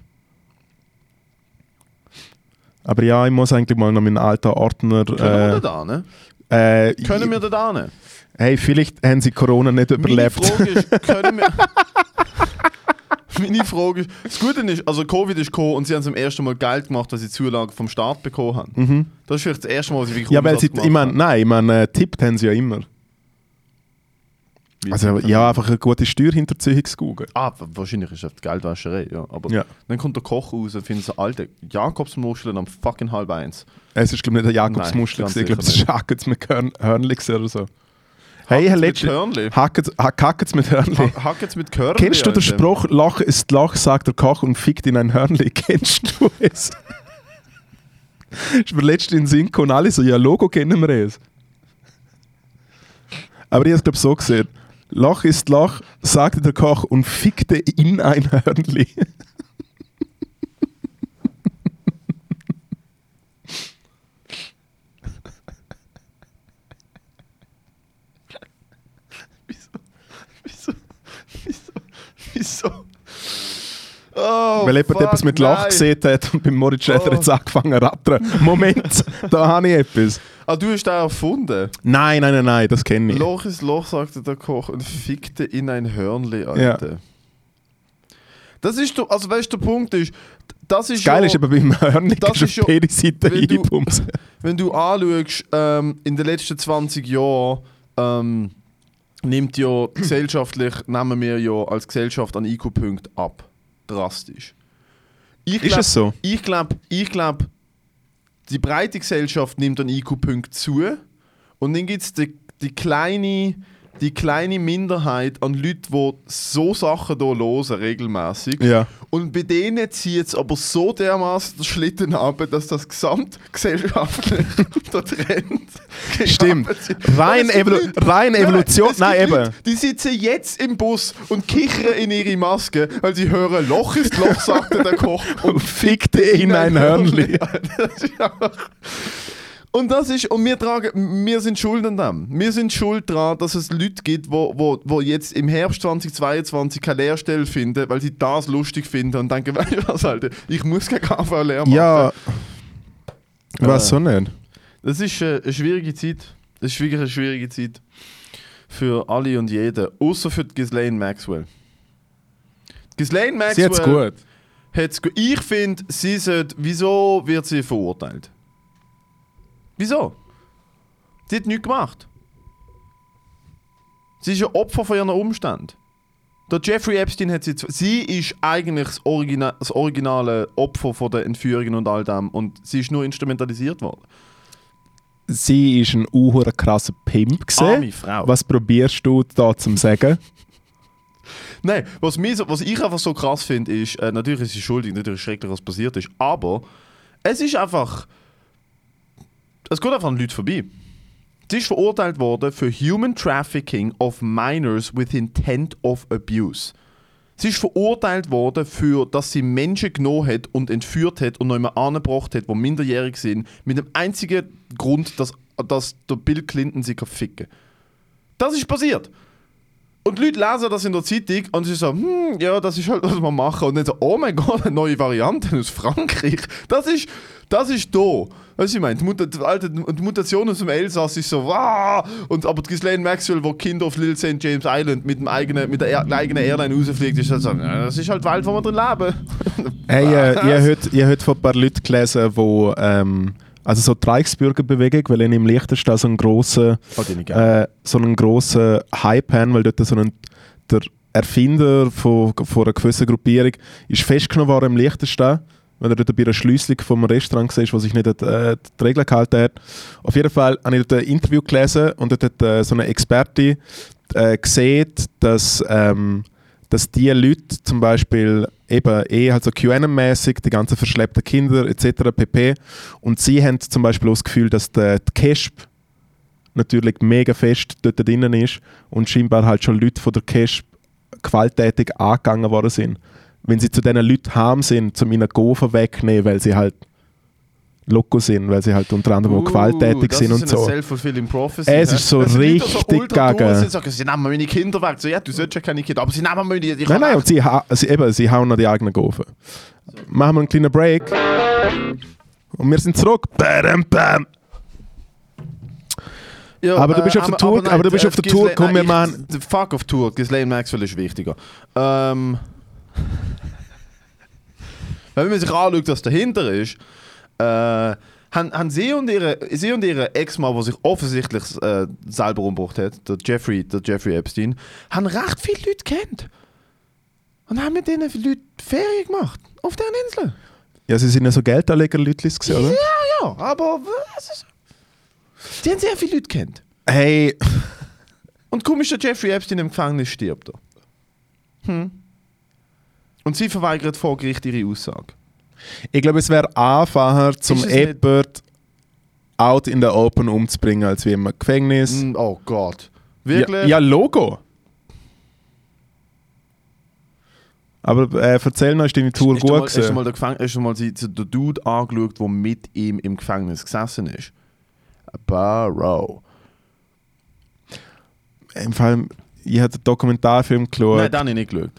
Aber ja, ich muss eigentlich mal noch meinen alten Ordner... Können wir Äh, da ne? äh, Können wir da ne? Hey, vielleicht haben sie Corona nicht Meine überlebt. Frage ist, [laughs] können wir... [laughs] Meine Frage ist, das Gute ist, also Covid ist gekommen und sie haben zum ersten Mal Geld gemacht, dass sie Zulagen vom Staat bekommen haben. Das ist vielleicht das erste Mal, was sie wirklich Mhm. Ja, weil sie, ich meine, nein, ich meine, äh, tippt haben sie ja immer. Also ja, einfach eine gute Steuerhinterziehungsgoogle. Ah, w- wahrscheinlich ist das die Geldwäscherei, ja. Aber Ja. dann kommt der Koch raus und findet so alte Jakobsmuscheln am fucking halb eins. Es ist glaube ich nicht der Jakobsmuschel, Nein, ich glaube, es ist Hackets mit Hörn Hörnli gewesen oder so. Hey. Hörnli? Hackets Hackets mit Hörnli. Ha- Hack jetzt mit Körnli. Kennst du den. Spruch, Lach ist Lach, sagt der Koch und fickt in ein Hörnli? [laughs] Kennst du es? ist mir letztens in den Sinn gekommen, alle so, ja, Logo kennen wir es. Aber ich habe es glaube so gesehen. Lach ist Lach, sagte der Koch und fickte in ein Hörnli. Wieso? Wieso? Wieso? Wieso? Oh, Weil jemand etwas mit Lach nein. gesehen hat und beim Moritz Schäfer Oh. jetzt angefangen zu rattern. Moment, da habe ich etwas. Ah, du hast den erfunden? Nein, nein, nein, nein, das kenne ich. Loch ist Loch, sagte der Koch und fickte in ein Hörnli, Alter. Das ist doch, also weißt du, der Punkt ist, das ist Geil ja, ist aber beim Hörnli Das ist ja- Seiten wenn du- [laughs] wenn du anschaust, ähm, in den letzten 20 Jahren ähm, nimmt ja gesellschaftlich, [clears throat] nehmen wir ja als Gesellschaft an IQ-Punkten ab. Drastisch. Ich Ist es so? Ich glaube, ich glaub, die breite Gesellschaft nimmt an IQ-Punkten zu und dann gibt es die, die, kleine, die kleine Minderheit an Leuten, die so Sachen hier hören, regelmäßig. Ja. Und bei denen zieht es aber so dermaßen den Schlitten ab, dass das gesamtgesellschaftlich [laughs] der Trend Stimmt. Rein, Evolu rein Evolution. Nein, eben. Leute, Die sitzen jetzt im Bus und kichern in ihre Maske, weil sie hören, Loch ist Loch, sagte der Koch. [laughs] Und fickte in ein [laughs] Hörnli. Das ist einfach- und das ist, und wir tragen, wir sind schuld an dem. Wir sind schuld daran, dass es Leute gibt, wo, wo, wo jetzt im Herbst 2022 keine Lehrstelle finden, weil sie das lustig finden und denken, [laughs] weißt du was, Alter, ich muss keine KV-Lehre machen. Ja. Was Äh. so nicht? Das ist äh, eine schwierige Zeit. Das ist wirklich eine schwierige Zeit. Für alle und jeden. Außer für die Ghislaine Maxwell. Ghislaine Maxwell Sie hat's gut. hat's Ich finde, sie sollte. Wieso wird sie verurteilt? Wieso? Sie hat nichts gemacht. Sie ist ein Opfer von ihren Umständen. Der Jeffrey Epstein hat sie. Sie ist eigentlich das, Origina das originale Opfer von der Entführungen und all dem. Und sie ist nur instrumentalisiert worden. Sie ist ein uhuere krasser Pimp gesehen. Frau. Was probierst du da zum sagen? [laughs] Nein, was, mir so, was ich einfach so krass finde, ist, äh, natürlich ist sie schuldig, natürlich ist schrecklich, was passiert ist, aber es ist einfach. Es geht einfach an Leute vorbei. Sie ist verurteilt worden für Human Trafficking of Minors with Intent of Abuse. Sie ist verurteilt worden für, dass sie Menschen genommen hat und entführt hat und noch einmal angebracht hat, die minderjährig sind, mit dem einzigen Grund, dass, dass der Bill Clinton sie kann ficken Das ist passiert. Und die Leute lesen das in der Zeitung und sie so, hm, ja, das ist halt, was wir machen. Und dann so, oh mein Gott, eine neue Variante aus Frankreich. Das ist, das ist da. Weißt du, ich meine, die, Muta die, alte, die Mutation aus dem Elsass ist so, wow. Und, aber die Ghislaine Maxwell, wo Kind of Little St. James Island mit, dem eigenen, mit der eigenen Airline rausfliegt, ist halt so, ja, das ist halt die Welt, wo wir drin leben. Hey, äh, ich [laughs] habe heute, heute von ein paar Leuten gelesen, die also so die Reichsbürgerbewegung, weil in im Liechtenstein so einen grossen, Oh, äh, so einen grossen Hype haben, weil dort so ein, der Erfinder von, von einer gewissen Gruppierung ist festgenommen worden im Liechtenstein, weil er dort bei einer Schließung vom Restaurant war, wo sich nicht äh, die Regeln gehalten hat. Auf jeden Fall habe ich dort ein Interview gelesen und dort hat äh, so eine Experte äh, gesehen, dass, ähm, dass die Leute zum Beispiel eben eh halt so QAnon-mäßig, die ganzen verschleppten Kinder etc. pp. Und sie haben zum Beispiel auch das Gefühl, dass der, die CASP natürlich mega fest dort drinnen ist und scheinbar halt schon Leute von der CASP gewalttätig angegangen worden sind. Wenn sie zu diesen Leuten heim sind, um ihnen Gofen wegnehmen, weil sie halt loco sind, weil sie halt unter anderem auch gewalttätig sind ist und so. prophecy. Es ist so Leute richtig durch gaga. sagen, sie nehmen meine Kinder weg. So, ja, du sollst ja keine Kinder, aber sie nehmen meine, ich Nein, nein, und sie, ha sie, eben, sie hauen an die eigenen Gofen. Machen wir einen kleinen Break. Und wir sind zurück. Badam, bam. Ja, Aber du bist äh, auf der Tour- nein, aber du bist äh, auf der Tour, komm, wir machen- Fuck auf Tour, Ghislaine Maxwell ist wichtiger. Ähm, [laughs] wenn man sich anschaut, was dahinter ist, äh, haben, haben sie und ihre, sie und ihre Ex-Mann, der sich offensichtlich äh, selber umgebracht hat, der Jeffrey, der Jeffrey Epstein, haben recht viele Leute kennt. Und haben mit diesen Leuten Ferien gemacht. Auf deren Insel. Ja, sie sind ja so Geldanleger-Leute gesehen, oder? Ja, ja, aber was. Sie haben sehr viele Leute kennt. Hey, [laughs] Und komisch, der Jeffrey Epstein im Gefängnis stirbt. er. Hm. Und sie verweigert vor Gericht ihre Aussage. Ich glaube, es wäre einfacher, zum Ist jemand out in the open umzubringen, als wie im Gefängnis. Mm, Oh Gott. Ja, Wirklich? ja, Logo. Aber äh, erzähl noch, ist deine Tour du gut mal, hast du gewesen? mal, den, Gefäng hast du mal die, Dude angeschaut, der mit ihm im Gefängnis gesessen ist? Barrow. Im Fall, ich habe einen Dokumentarfilm geschaut. Nein, den habe ich nicht geschaut.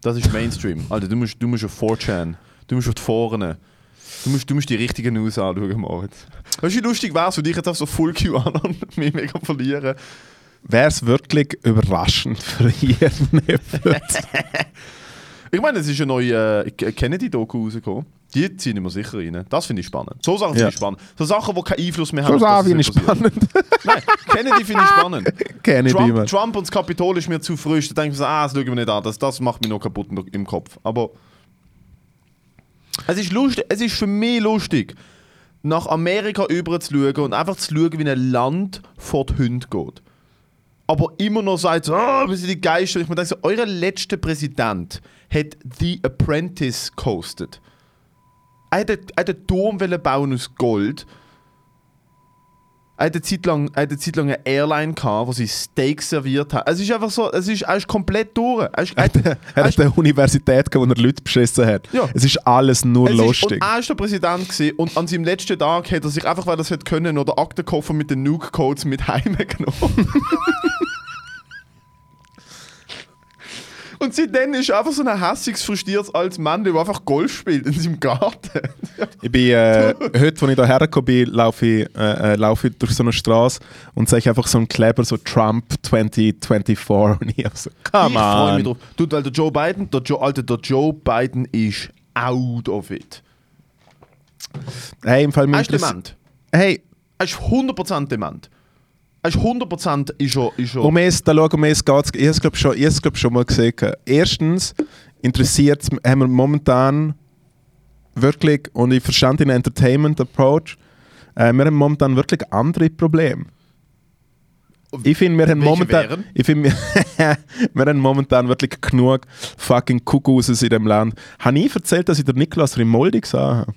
Das ist Mainstream. Alter, du musst, du musst auf 4chan. Du musst auf die Foren. Du musst, du musst die richtigen News anschauen, Moritz. Weißt du, wie lustig wäre es, wenn ich jetzt auf so Full Q an und mich mega verlieren? Wäre es wirklich überraschend [laughs] für jeden [laughs] Ich meine, es ist eine neue äh, Kennedy-Doku rausgekommen. Die ziehen wir sicher rein. Das finde ich spannend. So Sachen finde Ja. ich spannend. So Sachen, die keinen Einfluss mehr So haben. das, Sachen finde ich spannend. [laughs] Nein, Kennedy finde ich spannend. Kennedy, Trump, Mann. Trump und das Kapitol ist mir zu frisch. Da denke ich mir so, ah, das schauen wir nicht an. Das, das macht mich noch kaputt im Kopf. Aber es ist lustig, es ist für mich lustig, nach Amerika über zu schauen und einfach zu schauen, wie ein Land vor die Hunde geht. Aber immer noch sagt, so, ah, wir sind die Geister. Ich mir denke so, euer letzter Präsident hat The Apprentice gehostet. Er hat, hat einen Turm bauen aus Gold. Er hat eine Zeit lang, er hat eine, Zeit lang eine Airline gehabt, wo sie Steaks serviert hat. Es ist einfach so, es ist, er ist komplett durch. Er ist, er, Er er hat ist, eine Universität, gehabt, wo er Leute beschissen hat. Ja. Es ist alles nur es ist, lustig. und er ist der Präsident gewesen, und an seinem letzten Tag hat er sich einfach, weil er es hätte können, noch den Aktenkoffer mit den Nuke-Codes mit [laughs] heimgenommen. Und seitdem ist einfach so ein hässiges, frustriertes altes Mann, der einfach Golf spielt in seinem Garten. Ich bin, äh, heute, als ich hierher gekommen bin, laufe ich, äh, äh, laufe ich durch so eine Straße und sehe einfach so einen Kleber, so Trump 2024. Und ich so, come ich freue mich on. drauf. Du, weil der Joe Biden, der Joe, Alter, der Joe Biden ist out of it. Hey, im Fall Er ist dement. Hey, Er ist 100% dement. Ist 100% ist er, ist er um es, da schau, um es geht's. Ich habe es, glaube schon, ich glaub, schon mal gesehen. Erstens interessiert es, haben wir momentan wirklich, und ich verstand den Entertainment-Approach, äh, wir haben momentan wirklich andere Probleme. Ich finde, wir haben momentan, wären? ich finde, wir, [laughs] wir haben momentan wirklich genug fucking Kuckuckses in dem Land. Habe ich erzählt, dass ich den Niklas Rimoldi gesehen habe?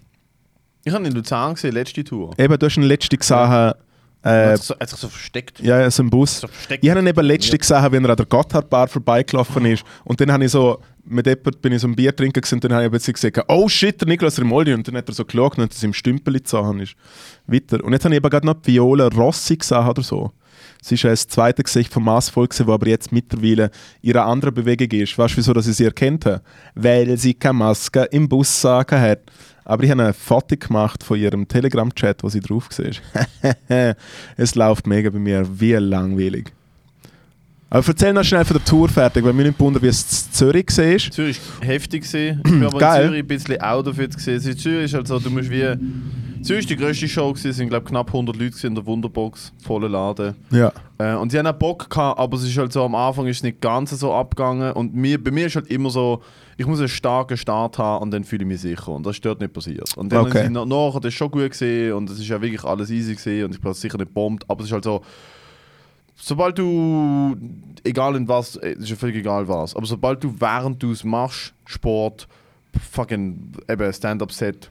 Ich habe ihn in Luzern gesehen, letzte Tour. Eben, du hast ihn letzte gesehen, Er äh, hat sich so, er versteckt. ja, so im Bus. So. Ich habe ihn eben letzte gesehen, wie er an der Gotthardbar vorbeigelaufen ist. Und dann habe ich so, mit jemandem bin ich so ein Bier trinken und dann habe ich gesagt, oh shit, der Niklas Rimoldi. Und dann hat er so geschaut und hat es im Stümpel gezogen ist. Weiter. Und jetzt habe ich eben gerade noch die Viola Rossi gesehen oder so. Sie ist ja das zweite Gesicht vom Maßvolk, gewesen, wo aber jetzt mittlerweile ihre andere Bewegung ist. Weißt du, wieso dass ich sie erkannt habe? Weil sie keine Maske im Bus sagen hat. Aber ich habe ein Foto gemacht von ihrem Telegram-Chat, wo sie drauf war. [laughs] es läuft mega bei mir wie langweilig. Aber erzähl noch schnell von der Tour fertig, weil mir nicht wundern, wie es in Zürich war. Zürich war heftig. Ich [clears throat] bin aber Geil. in Zürich ein bisschen. Also in Zürich ist halt so, du musst wie... Ist die grösste Show, gewesen. es sind glaube knapp 100 Leute in der Wunderbox, voller Laden. Ja. Äh, und sie haben auch Bock gehabt, aber es ist halt so, am Anfang ist es nicht ganz so abgegangen. Und mir, bei mir ist halt immer so, ich muss einen starken Start haben und dann fühle ich mich sicher. Und das ist dort nicht passiert. Und dann Okay. okay. nach, nachher, das ist schon gut gesehen und es ist ja wirklich alles easy gesehen und ich bin sicher nicht bombt, aber es ist halt so, sobald du, egal in was, äh, es ist ja völlig egal was, aber sobald du während du es machst, Sport, fucking eben Stand-up-Set,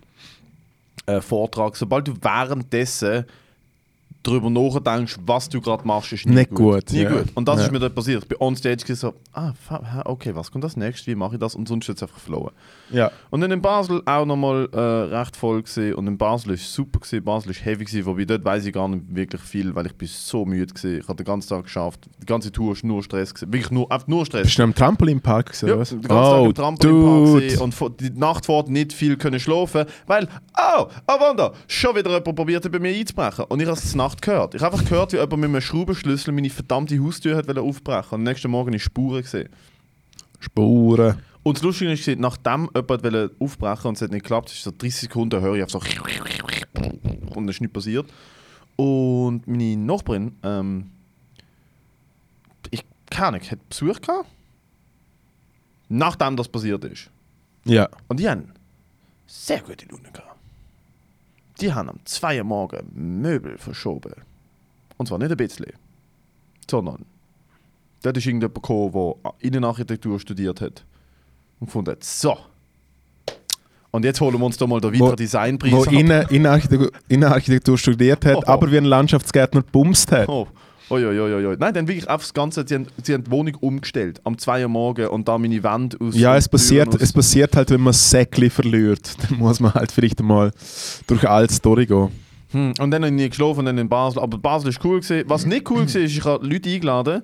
äh, Vortrag, sobald du währenddessen darüber nachdenkst, was du gerade machst, ist nie Nicht gut. gut, Nie ja. gut. Und das Ja. ist mir dort passiert. Ich bin on stage gewesen, so, ah, okay, was kommt das nächste? Wie mache ich das? Und sonst jetzt einfach flowen. ja. Und dann in Basel auch nochmal äh, recht voll gesehen und in Basel ist super gewesen, Basel ist heavy gewesen, wobei dort weiß ich gar nicht wirklich viel, weil ich bin so müde gewesen. Ich habe den ganzen Tag geschafft, die ganze Tour ist nur Stress gewesen, wirklich nur, einfach nur Stress. Bist du am Trampolinpark gewesen, Ja, was? den ganzen Tag im Trampolinpark gewesen und die Nacht vor nicht viel können schlafen, weil, oh, Avanda, schon wieder jemand probiert bei mir einzubrechen. Und ich habe es Nacht gehört. Ich habe einfach gehört, wie jemand mit einem Schraubenschlüssel meine verdammte Haustür hat aufbrechen und am nächsten Morgen ist Spuren gesehen. Spuren. Und das Lustige ist, nachdem jemand aufbrechen und es hat nicht geklappt, ist so 30 Sekunden höre ich auf so und dann ist nichts passiert. Und meine Nachbarin, ähm, ich keine Ahnung, hat Besuch gehabt, nachdem das passiert ist. Ja. Und die haben sehr gute Laune gehabt. Die haben am 2 Uhr morgen Möbel verschoben. Und zwar nicht ein bisschen, sondern dort ist irgendjemand gekommen, der Innenarchitektur studiert hat und gefunden hat, so. Und jetzt holen wir uns da mal den weiteren Designpreis Wo Innenarchitektur, Innenarchitektur studiert hat, Oh, oh. aber wie ein Landschaftsgärtner bumst hat. Oh. Oi, oi, oi. Nein, dann wirklich das Ganze, sie haben, sie haben die Wohnung umgestellt, am 2 Uhr morgen und da meine Wand aus Ja, es passiert, aus- es passiert halt, wenn man Säckli verliert. [laughs] Dann muss man halt vielleicht mal durch alle Story gehen. Hm, und dann habe ich nie geschlafen und dann in Basel. Aber Basel ist cool gewesen. Was nicht cool war, ist, ich habe Leute eingeladen.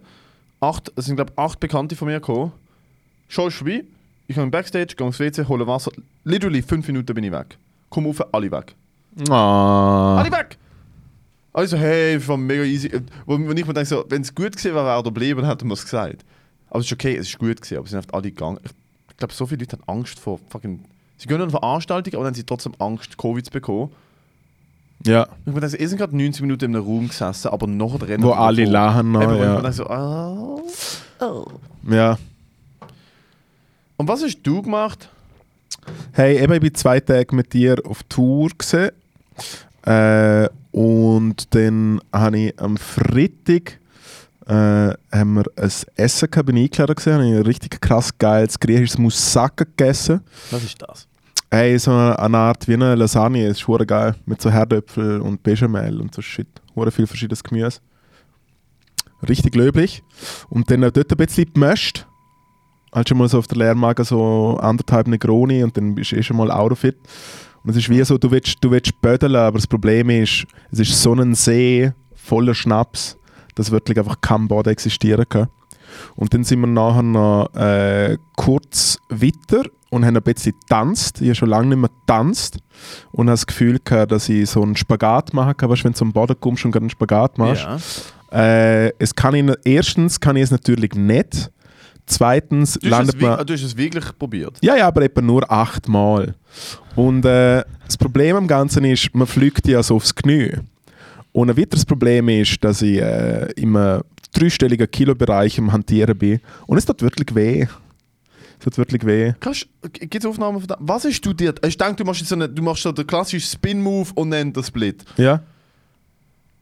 Acht, es sind glaube ich acht Bekannte von mir gekommen. Schon ist vorbei. Ich komme Backstage, gehe ins WC, hole Wasser. Literally fünf Minuten bin ich weg. komm auf, alle weg. Ah. Alle weg! Also, hey, es war mega easy. Wo, wo ich mir denke, so, wenn es gut gewesen wäre, wäre er geblieben, hätten wir es gesagt. Aber es ist okay, es ist gut gewesen, aber sie sind einfach alle gegangen. Ich, ich glaube, so viele Leute haben Angst vor fucking. Sie gehen an eine Veranstaltung, aber dann haben sie trotzdem Angst, Covid zu bekommen. Ja. Ich meine, ihr sind gerade 90 Minuten in einem Raum gesessen, aber noch Rennen. Wo alle lachen noch, Eben, wo ich mir ja. denke so, ah, oh. ja. Und was hast du gemacht? Hey, eben, ich bin zwei Tage mit dir auf Tour gesehen. Äh, und dann habe ich am Freitag äh, haben wir ein Essen gehabt, bin ich eingeladen habe ich ein richtig krass geiles griechisches Moussaka gegessen. Was ist das? Hey, so eine, eine Art wie eine Lasagne, ist hure geil. Mit so Herdöpfel und Bechamel und so Shit. Hure viel verschiedenes Gemüse. Richtig löblich. Und dann dort ein bisschen gemischt. Halt schon mal so auf der Lehrmagen so anderthalb Negroni und dann bist du eh schon mal Autofit. Und es ist wie so, du willst, du willst bödeln, aber das Problem ist, es ist so ein See voller Schnaps, dass wirklich einfach kein Boden existieren kann. Und dann sind wir nachher noch äh, kurz weiter und haben ein bisschen getanzt. Ich habe schon lange nicht mehr getanzt und habe das Gefühl gehabt, dass ich so einen Spagat machen kann. Weißt du, wenn du zum Boden kommst und gerade einen Spagat machst. Ja. Äh, es kann ich, erstens kann ich es natürlich nicht. Zweitens Du, hast es, landet man. du hast es wirklich probiert. Ja, ja, aber etwa nur achtmal. Und äh, das Problem am Ganzen ist, man fliegt ja so aufs Knie. Und ein weiteres Problem ist, dass ich äh, im dreistelligen Kilobereich am Hantieren bin. Und es tut wirklich weh. Es tut wirklich weh. Gibt es Aufnahmen von da? Was hast du dir... Ich denke, du machst so eine, du machst so den klassischen Spin-Move und dann den Split. Ja.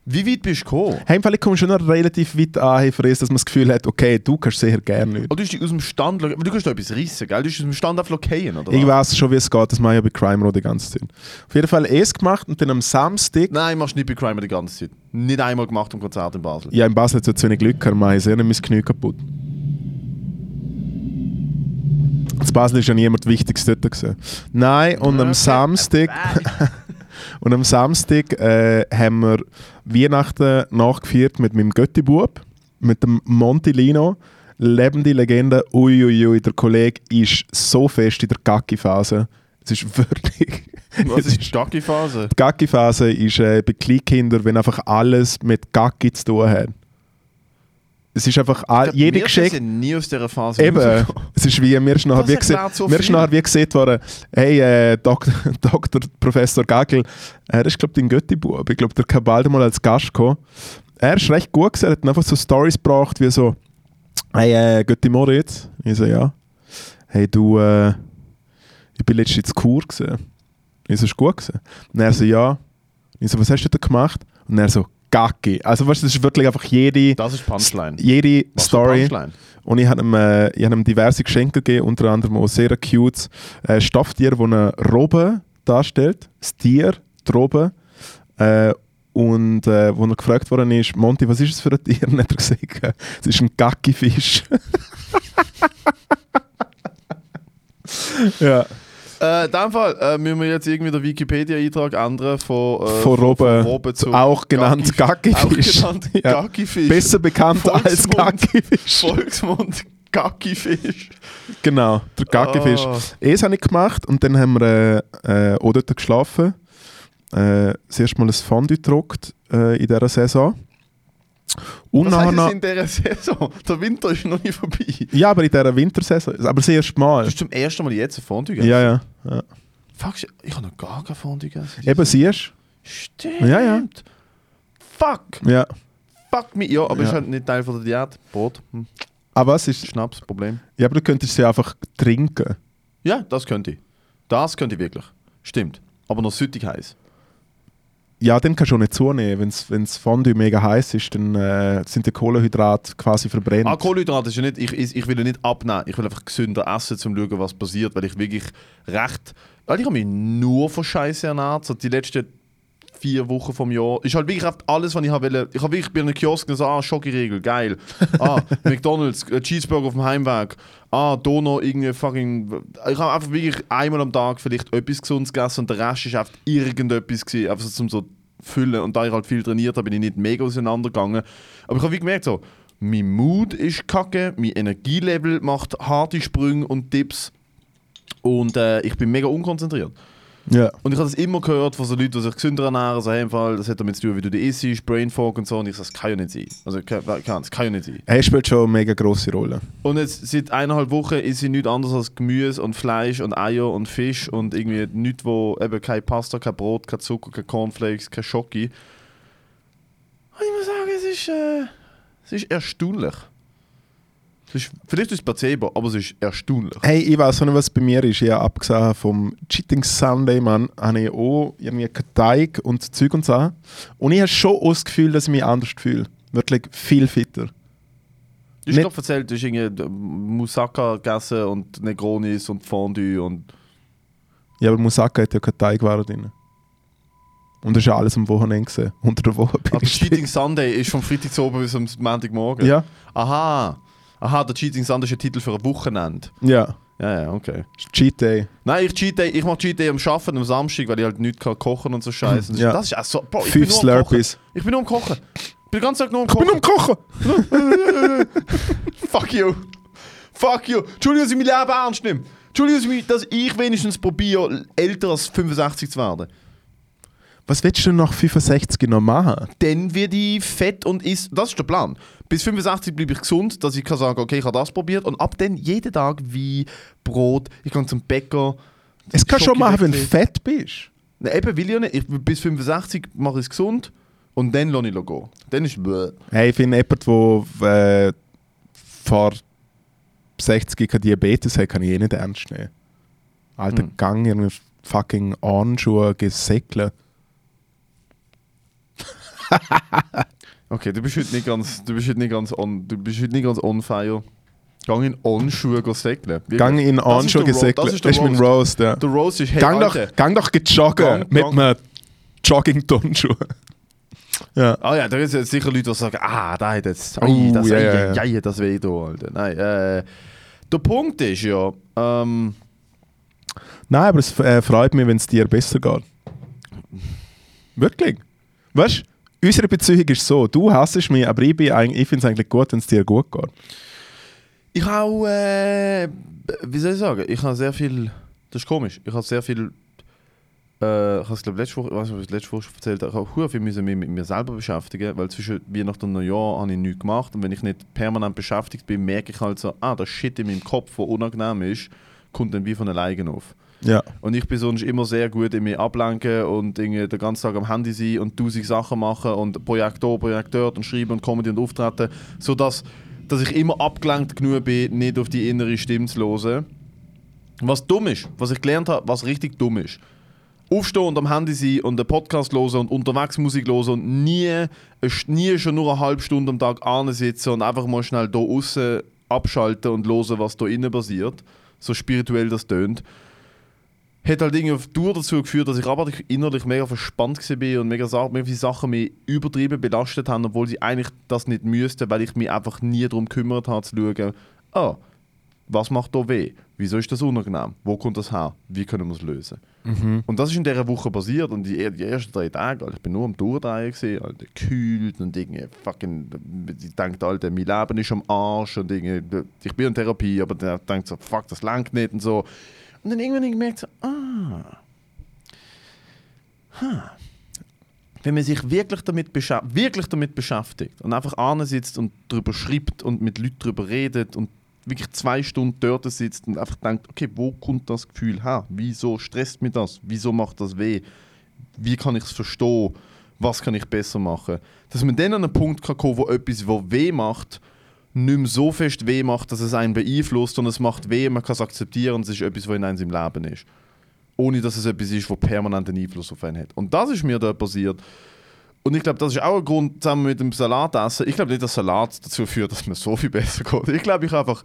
Wie weit bist du gekommen? Hey, im Fall, ich komme schon noch relativ weit an, für das, dass man das Gefühl hat, okay, du kannst sehr gerne nicht. Oder du hast dich aus dem Stand... Du kannst da etwas rissen, gell? Du hast aus dem Stand einfach fallen, oder Ich weiß schon, wie es geht, das mache ich ja bei Crime Row die ganze Zeit. Auf jeden Fall es gemacht und dann am Samstag, Nein, machst du nicht bei Crime die ganze Zeit. Nicht einmal gemacht am Konzert in Basel. ja, in Basel hat es zu wenig Glück gehabt, mache ich sehr nicht mein Knie kaputt. In Basel ist ja niemand Wichtiges dort gewesen. Nein, und am Samstag, [laughs] und am Samstag äh, haben wir Weihnachten nachgefeiert mit meinem Götti-Bub, mit dem Montilino. Lebende Legende, uiuiui, ui, ui, der Kollege ist so fest in der Gacki-Phase. Es ist wirklich... Was ist die Gacki-Phase? Die Gacki-Phase ist äh, bei Kleinkindern, wenn einfach alles mit Gacki zu tun hat. Es ist einfach glaub, jede wir Geschichte. sind nie aus dieser Phase Eben, es ist wie, mir ist nachher wie, gese erklärt so mir ist nachher wie gesagt worden, hey, äh, Dok [laughs] Dr. Professor Gagel, er ist, glaube ich, dein Götti-Bub. Ich glaube, der kann bald mal als Gast kommen. Er ist recht gut gewesen, er hat einfach so Stories gebracht, wie so, hey, äh, Götti Moritz. Ich so, ja. Hey, du, äh, ich bin letztens in Kur gewesen. Ich so, ist gut gewesen? Und er so, ja. Ich so, was hast du da gemacht? Und er so, Gacki. Also, weißt du, das ist wirklich einfach jede, Das ist Punchline. jede Was Story. Punchline? Und ich habe ihm, äh, ich habe ihm diverse Geschenke gegeben, unter anderem auch sehr cute äh, Stofftier, das eine Robbe darstellt. Das Tier, die Robbe. Äh, und äh, wo er gefragt worden ist, Monty, was ist das für ein Tier? [laughs] Und hat er gesagt, es ist ein Gackifisch. [laughs] ja, Äh, in dem Fall äh, müssen wir jetzt irgendwie den Wikipedia-Eintrag ändern von, äh, von Robbe, Robbe zu auch genannt Gacki- Gackifisch. Ja. Gackifisch. Besser bekannt als Volksmund. Gackifisch. Volksmund Gackifisch. Genau, der Gackifisch. Ah. Es habe ich gemacht und dann haben wir äh, äh, auch dort geschlafen. Äh, das erste Mal ein Fondue gedruckt äh, in dieser Saison. Und nachher heißt noch, es in dieser Saison? Der Winter ist noch nicht vorbei. ja, aber in dieser Wintersaison. Aber das erste Du Mal. hast zum ersten Mal jetzt ein Fondue gegessen? Ja, ja. ja. Fuck, ich habe noch gar kein Fondue gegessen. Eben, siehst Stimmt. Ja, ja. Fuck. du? Ja. Fuck me. Ja, aber Ja. ist halt nicht Teil von der Diät. Brot, hm. Aber was ist. Schnaps, Problem. Ja, aber du könntest sie einfach trinken. Ja, das könnte ich. Das könnte ich wirklich. Stimmt. Aber noch süttig heiß. Ja, dann kannst du auch nicht zunehmen. Wenn das Fondue mega heiß ist, dann äh, sind die Kohlenhydrate quasi verbrennt. Ah, Kohlenhydrate ist ja nicht, ich, ich, ich will ja nicht abnehmen, ich will einfach gesünder essen, um zu schauen, was passiert, weil ich wirklich recht, weil ich habe mich nur von Scheiße ernährt, so die letzten vier Wochen vom Jahr, ist halt wirklich alles, was ich habe wollte, ich habe wirklich bei einem Kiosk gesagt, ah, Schokoriegel, geil, [laughs] ah, McDonalds, äh, Cheeseburger auf dem Heimweg, ah, Dono, irgendwie fucking, ich habe einfach wirklich einmal am Tag vielleicht etwas Gesundes gegessen und der Rest ist einfach irgendetwas gewesen, einfach so zum so füllen. Und da ich halt viel trainiert habe, bin ich nicht mega auseinandergegangen, aber ich habe wie gemerkt so, mein Mood ist kacke, mein Energielevel macht harte Sprünge und Tipps und äh, ich bin mega unkonzentriert. Ja. Und ich habe das immer gehört von so Leuten, die sich gesünder ernähren, so, hey, im Fall, das hat damit zu tun, wie du die isst, Brain Fog und so. Und ich so, das kann ja nicht sein. Also, kann, das kann ja nicht sein. Er spielt schon eine mega grosse Rolle. Und jetzt seit eineinhalb Wochen ist sie nichts anderes als Gemüse und Fleisch und Eier und Fisch und irgendwie nichts, wo eben kein Pasta, kein Brot, kein Zucker, kein Cornflakes, kein Schoki. Und ich muss sagen, es ist, äh, es ist erstaunlich. Ist, vielleicht ist es Placebo, aber es ist erstaunlich. Hey, ich weiß nicht, was bei mir ist. Ja, abgesehen vom Cheating Sunday, man, habe ich auch irgendwie Teig und Zeug und so. Und ich habe schon auch das Gefühl, dass ich mich anders fühle. Wirklich viel fitter. Du hast gerade erzählt, du hast irgendwie Moussaka gegessen und Negronis und Fondue und... Ja, aber Moussaka hat ja keinen Teigwaren drin. Und das ist ja alles am Wochenende gesehen. [laughs] Unter der Woche Aber ich Cheating Sunday ist vom Freitag zu oben bis am Montagmorgen. Ja, Aha. Aha, der Cheating Sunday ist ein Titel für ein Wochenende. ja. Ja, ja, okay. Cheat Day. Nein, ich cheat Day, ich mache Cheat Day am Arbeiten am Samstag, weil ich halt nichts kann kochen und so Scheiße. Ja. Das ist auch so. Bro, ich Fünf bin nur am Kochen. Slurpees. Ich bin nur am Kochen. Ich bin Tag nur am Ich bin Kochen. am Kochen! [laughs] Fuck you. Fuck you. Entschuldigung, dass ich mein Leben ernst nehme. Entschuldigung, dass ich wenigstens probiere, älter als 65 zu werden. Was willst du denn nach 65 noch machen? Dann werde ich fett und ist. Das ist der Plan. Bis 65 bleibe ich gesund, dass ich kann sagen, okay, ich habe das probiert. Und ab dann jeden Tag wie Brot. Ich gehe zum Bäcker. Es kann schon machen, wenn du fett bist. Nein, eben will ich ja nicht. Ich, bis 65 mache ich es gesund und dann lasse ich es gehen. Dann ist es Hey, ich finde jemand, der äh, vor 60 kein Diabetes hat, kann ich eh nicht ernst nehmen. Alter, Hm. Gang in fucking Anschuhe gesäckelt. Okay, du bist heute nicht ganz, du bist heute nicht ganz on, du bist heute nicht ganz on fire. Gang in On-Schuhe go säckeln. Gang in Anschuhe gesäckelt. Das ist Das ist mein Roast. Ja. Der Roast ist, hey, Gang doch, gang doch joggen Gang- mit einem Jogging-Turnschuh. ja. Ah ja, da gibt es sicher Leute, die sagen, ah, da hat jetzt, Oh, das, ja, ei, ei, ei, das weh da, Alter. Nein, äh, der Punkt ist ja, ähm, Nein, aber es äh, freut mich, wenn es dir besser geht. Wirklich. Weißt du, unsere Beziehung ist so, du hasst mich, aber ich, ich finde es eigentlich gut, wenn es dir gut geht. ich habe, äh, wie soll ich sagen, ich habe sehr viel, das ist komisch, ich habe sehr viel, äh, ich habe es glaube letzte Woche, ich letzte Woche schon erzählt habe, ich habe viel müssen mich mit mir selber beschäftigen, weil zwischen Weihnachten und Neujahr habe ich nichts gemacht und wenn ich nicht permanent beschäftigt bin, merke ich halt so, ah, das Shit in meinem Kopf, wo unangenehm ist, kommt dann wie von alleine auf. Ja. Und ich bin sonst immer sehr gut in mir ablenken und den ganzen Tag am Handy sein und tausend Sachen machen und Projekt hier, Projekt dort und schreiben und Comedy und auftreten, sodass dass ich immer abgelenkt genug bin, nicht auf die innere Stimme zu hören. Was dumm ist, was ich gelernt habe, was richtig dumm ist. Aufstehen und am Handy sein und einen Podcast hören und unterwegs Musik hören und nie, nie schon nur eine halbe Stunde am Tag sitzen und einfach mal schnell hier außen abschalten und hören, was da innen passiert. So spirituell das tönt hat halt irgendwie auf Tour dazu geführt, dass ich aber innerlich mega verspannt war und mega, mega viele Sachen mich übertrieben belastet haben, obwohl sie eigentlich das nicht müssten, weil ich mich einfach nie darum gekümmert habe, zu schauen, ah, was macht da weh? Wieso ist das unangenehm? Wo kommt das her? Wie können wir es lösen? Und das ist in dieser Woche passiert und die, die ersten drei Tage, Alter, ich bin nur am Durchdrehen Alter, gekühlt und irgendwie fucking, ich denke, Alter, mein Leben ist am Arsch und irgendwie, ich bin in Therapie, aber dann denkt so, fuck, das langt nicht und so. Und dann irgendwann gemerkt, so, ah, ha. Wenn man sich wirklich damit, wirklich damit beschäftigt und einfach sitzt und darüber schreibt und mit Leuten darüber redet und wirklich zwei Stunden dort sitzt und einfach denkt, okay, wo kommt das Gefühl her? Wieso stresst mich das? Wieso macht das weh? Wie kann ich es verstehen? Was kann ich besser machen? Dass man dann an einen Punkt kann wo etwas, wo weh macht, nicht mehr so fest weh macht, dass es einen beeinflusst, sondern es macht weh, man kann es akzeptieren und es ist etwas, was in einem Leben ist. Ohne dass es etwas ist, was permanenten Einfluss auf einen hat. Und das ist mir da passiert. Und ich glaube, das ist auch ein Grund, zusammen mit dem Salatelsen. Ich glaube nicht, dass Salat dazu führt, dass mir so viel besser geht. Ich glaube, ich habe einfach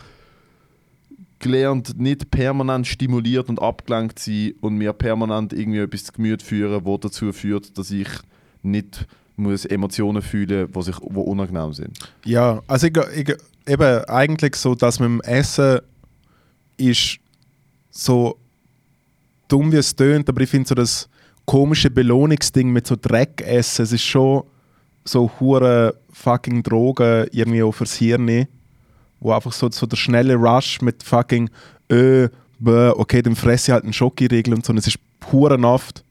gelernt, nicht permanent stimuliert und abgelenkt zu sein und mir permanent irgendwie etwas zu Gemüt führen, was dazu führt, dass ich nicht muss Emotionen fühlen die unangenehm sind. Ja, also ich, ich, eben eigentlich so, dass mit dem Essen ist so dumm wie es tönt, aber ich finde so das komische Belohnungsding mit so Dreck essen, es ist schon so hure fucking Drogen irgendwie auch fürs Hirn, wo einfach so, so der schnelle Rush mit fucking äh, okay, dann fresse ich halt einen Schokoriegel und so, und es ist Huren oft.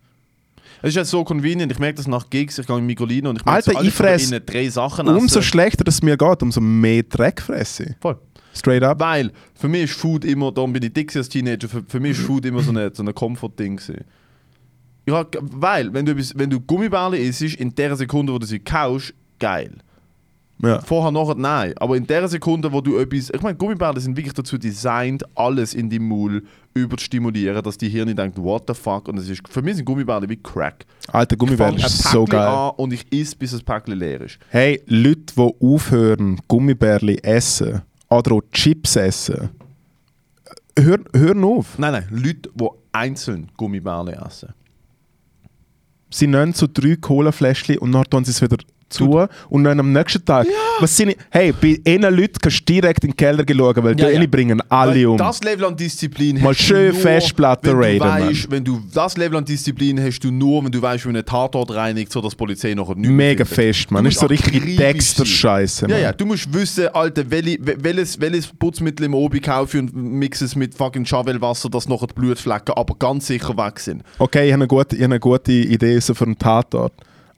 Es ist ja so convenient, ich merke das nach Gigs, ich gehe in Migolino und ich merke Alter, so, ich fress von ihnen drei Sachen Umso essen. schlechter es mir geht, umso mehr Dreck fresse ich. Voll. Straight up. Weil, für mich ist Food immer, darum bin ich dick als Teenager, für, für mich ist Food immer so ein so eine Comfort-Ding hab, weil, wenn du, wenn du Gummibärle isst, in der Sekunde, wo du sie kaufst, geil. Ja. Vorher, nachher, nein. Aber in der Sekunde, wo du etwas. Ich meine, Gummibärle sind wirklich dazu designt, alles in die Maul überzustimulieren, dass die Hirne denkt, what the fuck. Und es ist, für mich sind Gummibärle wie Crack. Alter, Gummibärle ist so geil. an und ich esse, bis das Päckchen leer ist. Hey, Leute, die aufhören, Gummibärli essen oder auch Chips essen, hör, hören auf. Nein, nein, Leute, die einzeln Gummibärle essen. Sie nehmen so drei Colafläschchen und dann tun sie es wieder zu und dann am nächsten Tag. Was sind, hey, bei einer Leuten kannst du direkt in den Keller schauen, weil Ja, die ja. bringen alle Weil um. Das Level an Disziplin Mal schön Festplatte raiden, weißt, wenn du Das Level an Disziplin hast du nur, wenn du weißt, wie man einen Tatort reinigt, so dass die Polizei nachher nicht mehr Mega fest, man. Das ist so richtig. Dexter-Scheiße, Ja, ja, du musst wissen, Alter, welche, wel- welches, welches Putzmittel im Obi kaufe und mix es mit fucking Javelwasser, dass nachher die Blutflecken aber ganz sicher weg sind. Okay, ich habe eine gute, ich habe eine gute Idee für einen Tatort.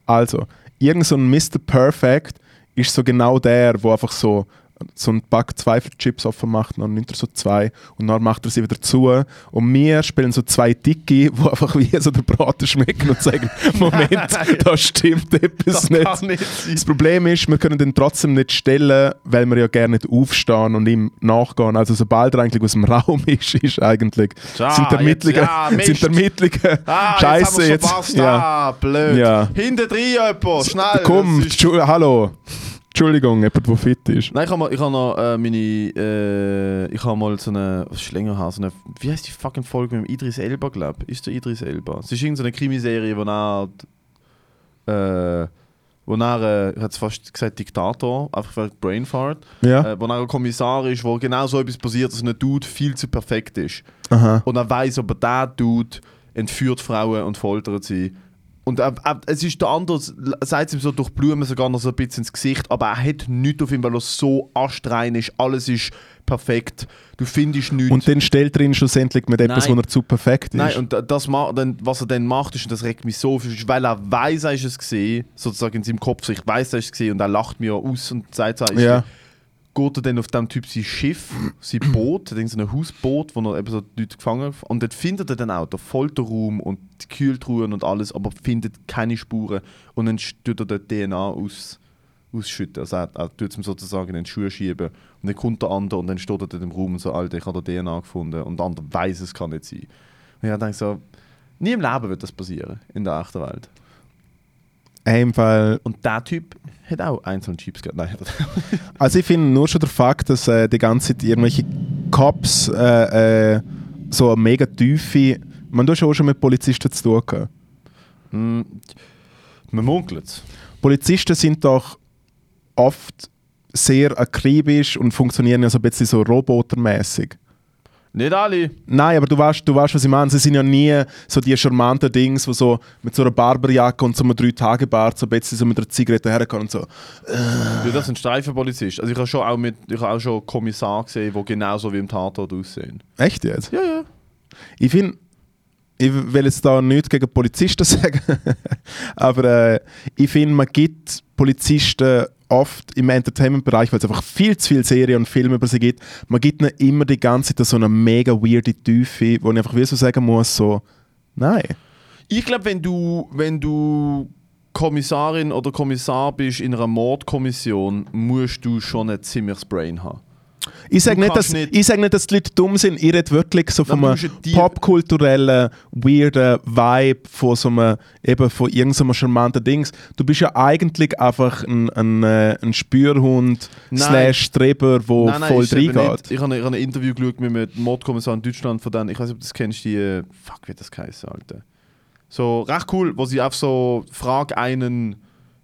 Also, irgend so ein Mr. Perfect ist so genau der, wo einfach so so ein Pack Zweifelchips offen macht, dann nimmt er so zwei und dann macht er sie wieder zu. Und wir spielen so zwei Dicke, die [laughs] einfach wie so der Braten schmecken und sagen, [laughs] Moment, da stimmt etwas nicht. kann nicht sein. Das Problem ist, wir können den trotzdem nicht stellen, weil wir ja gerne nicht aufstehen und ihm nachgehen. Also sobald er eigentlich aus dem Raum [laughs] ist, ist eigentlich Ja, sind Ermittlungen, ja, sind Ermittlungen Ah, Scheiße jetzt. jetzt. Ah, blöd. Ja. Hinten drin jemand, schnell. Komm, das hallo. Entschuldigung, jemand, der fit ist. Nein, ich habe ich hab noch äh, meine. Äh, ich habe mal so eine. Was ist länger her? So eine, wie heißt die fucking Folge mit dem Idris Elba, glaube ich? Ist der Idris Elba? Es ist irgendeine Krimiserie, wo er. Äh, wo er, äh, ich hätte fast gesagt Diktator, einfach weil Brainfart, Ja, äh, wo er ein Kommissar ist, wo genau so etwas passiert, dass ein Dude viel zu perfekt ist. aha. Und er weiß, aber der Dude entführt Frauen und foltert sie. Und er, er, es ist der andere, sagt ihm so durch Blumen sogar noch so ein bisschen ins Gesicht, aber er hat nichts auf ihn, weil er so astrein ist. Alles ist perfekt. Du findest nichts. Und dann stellt er ihn schlussendlich mit etwas, Nein. wo er zu perfekt ist. Nein, und da- das, was er dann macht, ist, und das regt mich so auf, ist, weil er weiß, er ist es gesehen, sozusagen in seinem Kopf, so, ich weiß, er ist es gesehen, und er lacht mir aus und sagt, er ist ja. Geht er dann auf dem Typ sein Schiff, sein [clears throat] Boot, hat so ein Hausboot, wo er eben so die Leute gefangen hat. Und dort findet er dann auch den Folterraum und die Kühltruhen und alles, aber findet keine Spuren. Und dann tut er dort DNA aus, ausschütten. Also er, er tut es ihm sozusagen in den Schuh schieben. Und dann kommt der andere und dann steht er dort im Raum und so, Alter, ich habe da DNA gefunden. Und der andere weiß, es kann nicht sein. Und ich denke so, nie im Leben wird das passieren, in der echten Welt. Im Fall, Und der Typ hat auch einzelne Chips gehabt. Nein, also ich finde nur schon der Fakt, dass äh, die ganze Zeit irgendwelche Cops äh, äh, so eine mega tiefe. Man, du hast auch schon mit Polizisten zu tun gehabt. mm, man munkelt es. Polizisten sind doch oft sehr akribisch und funktionieren ja so ein bisschen so robotermäßig. Nicht alle. Nein, aber du weißt, du weißt, was ich meine. Sie sind ja nie so die charmanten Dings, wo so mit so einer Barberjacke und so einem drei tage bart so ein so mit einer Zigarette herkommen und so. Ja, das sind Streifenpolizisten. Also ich habe schon auch mit, ich habe auch schon Kommissar gesehen, die genauso wie im Tatort aussehen. Echt jetzt? Ja, ja. Ich finde, ich will jetzt da nichts gegen Polizisten [laughs] sagen, aber äh, ich finde, man gibt Polizisten oft im Entertainment-Bereich, weil es einfach viel zu viele Serien und Filme über sie gibt, man gibt ihnen immer die ganze Zeit so eine mega weirde Tiefe, wo ich einfach wie so sagen muss, so, nein. Ich glaube, wenn du, wenn du Kommissarin oder Kommissar bist in einer Mordkommission, musst du schon ein ziemliches Brain haben. Ich sage nicht, dass, nicht- ich sag nicht, dass die Leute dumm sind. Ich rede wirklich so von einem die- popkulturellen, weirden Vibe, von so einem, eben von irgendeinem charmanten Dings. Du bist ja eigentlich einfach ein, ein, äh, ein Spürhund Nein. slash Streber, der Nein, nein, voll reingeht. Ich habe, ich habe ein Interview geschaut mit einem Mordkommissar in Deutschland von denen, ich weiß nicht, ob du das kennst, die, äh, fuck, wie das geheißen, Alter. So, recht cool, wo sie auf so, frag einen,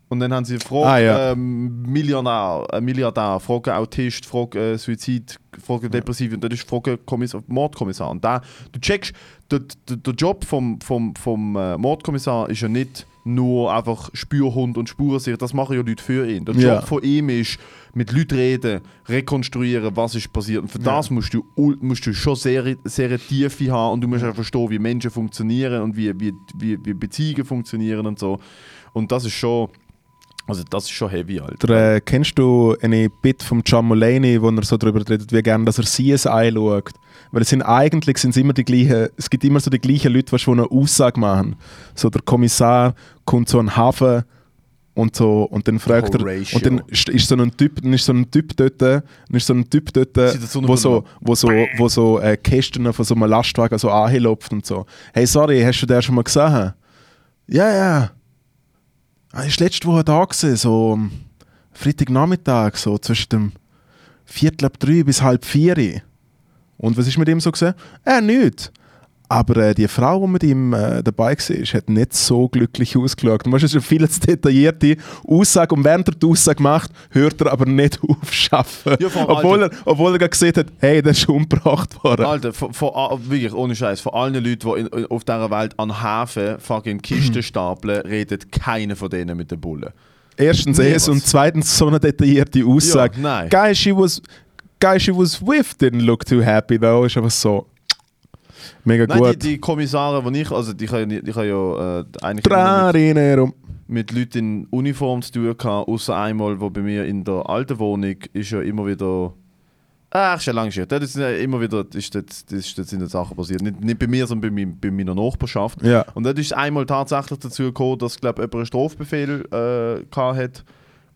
und dann haben sie Frage Ah, ja. ähm, Millionär, äh, Milliardär, Frage Autist, Frage äh, Suizid, Frage Depressiv und dann ist Frage Kommissar, Mordkommissar. Und da, du checkst, der, der, der Job vom, vom, vom äh, Mordkommissar ist ja nicht nur einfach Spürhund und Spurensicher. Das machen ja Leute für ihn. Der Job Ja. von ihm ist, mit Leuten reden, rekonstruieren, was ist passiert. Und für das musst du, musst du schon sehr, sehr Tiefe haben und du musst auch verstehen, wie Menschen funktionieren und wie, wie, wie, wie Beziehungen funktionieren und so. Und das ist schon, also das ist schon heavy, Alter. Der, äh, kennst du eine Bit von John Mulaney, wo er so darüber redet, wie gerne dass er CSI schaut? Weil es sind eigentlich sind's immer die gleichen, es gibt immer so die gleichen Leute, die schon eine Aussage machen. So der Kommissar kommt so an den Hafen und so und dann fragt er und dann ist, so ein Typ, dann ist so ein Typ dort, dann ist so ein Typ dort, wo so, wo so, wo so äh, Kästen von so einem Lastwagen so anlopft und so. Hey, sorry, hast du den schon mal gesehen? Ja, ja. Ah, ist letzte Woche da gewesen, so Freitagnachmittag, so zwischen dem Viertel ab drei bis halb vier. Und was ist mit ihm so gesehen? Äh, nichts. Aber äh, die Frau, die mit ihm äh, dabei war, hat nicht so glücklich ausgeschaut. Du weißt, es ist eine viel zu detaillierte Aussage und während er die Aussage macht, hört er aber nicht [laughs] auf arbeiten. Ja, obwohl, er, obwohl er gerade gesehen hat, hey, der ist umgebracht worden. Alter, von, von, a- wirklich ohne Scheiß, von allen Leuten, die in, auf dieser Welt an Hafen fucking Kisten [clears throat] stapeln, redet keiner von denen mit den Bullen. Erstens Nee, es was? und zweitens so eine detaillierte Aussage. Ja, nein. Guy she was, guy she was with didn't look too happy though. Ist einfach so mega Nein, die, gut. die Kommissare, die ich, also die kann ja, die kann ja äh, eigentlich mit, mit Leuten in Uniform zu tun gehabt, außer einmal, wo bei mir in der alten Wohnung ist ja immer wieder. Ach, ist ja lang schon. Das ist immer wieder, ist das, das, das sind ja Sachen passiert. Nicht, nicht bei mir, sondern bei, mein, bei meiner Nachbarschaft. Ja. Und dann ist einmal tatsächlich dazu gekommen, dass glaub, jemand einen Strafbefehl äh, gehabt hat.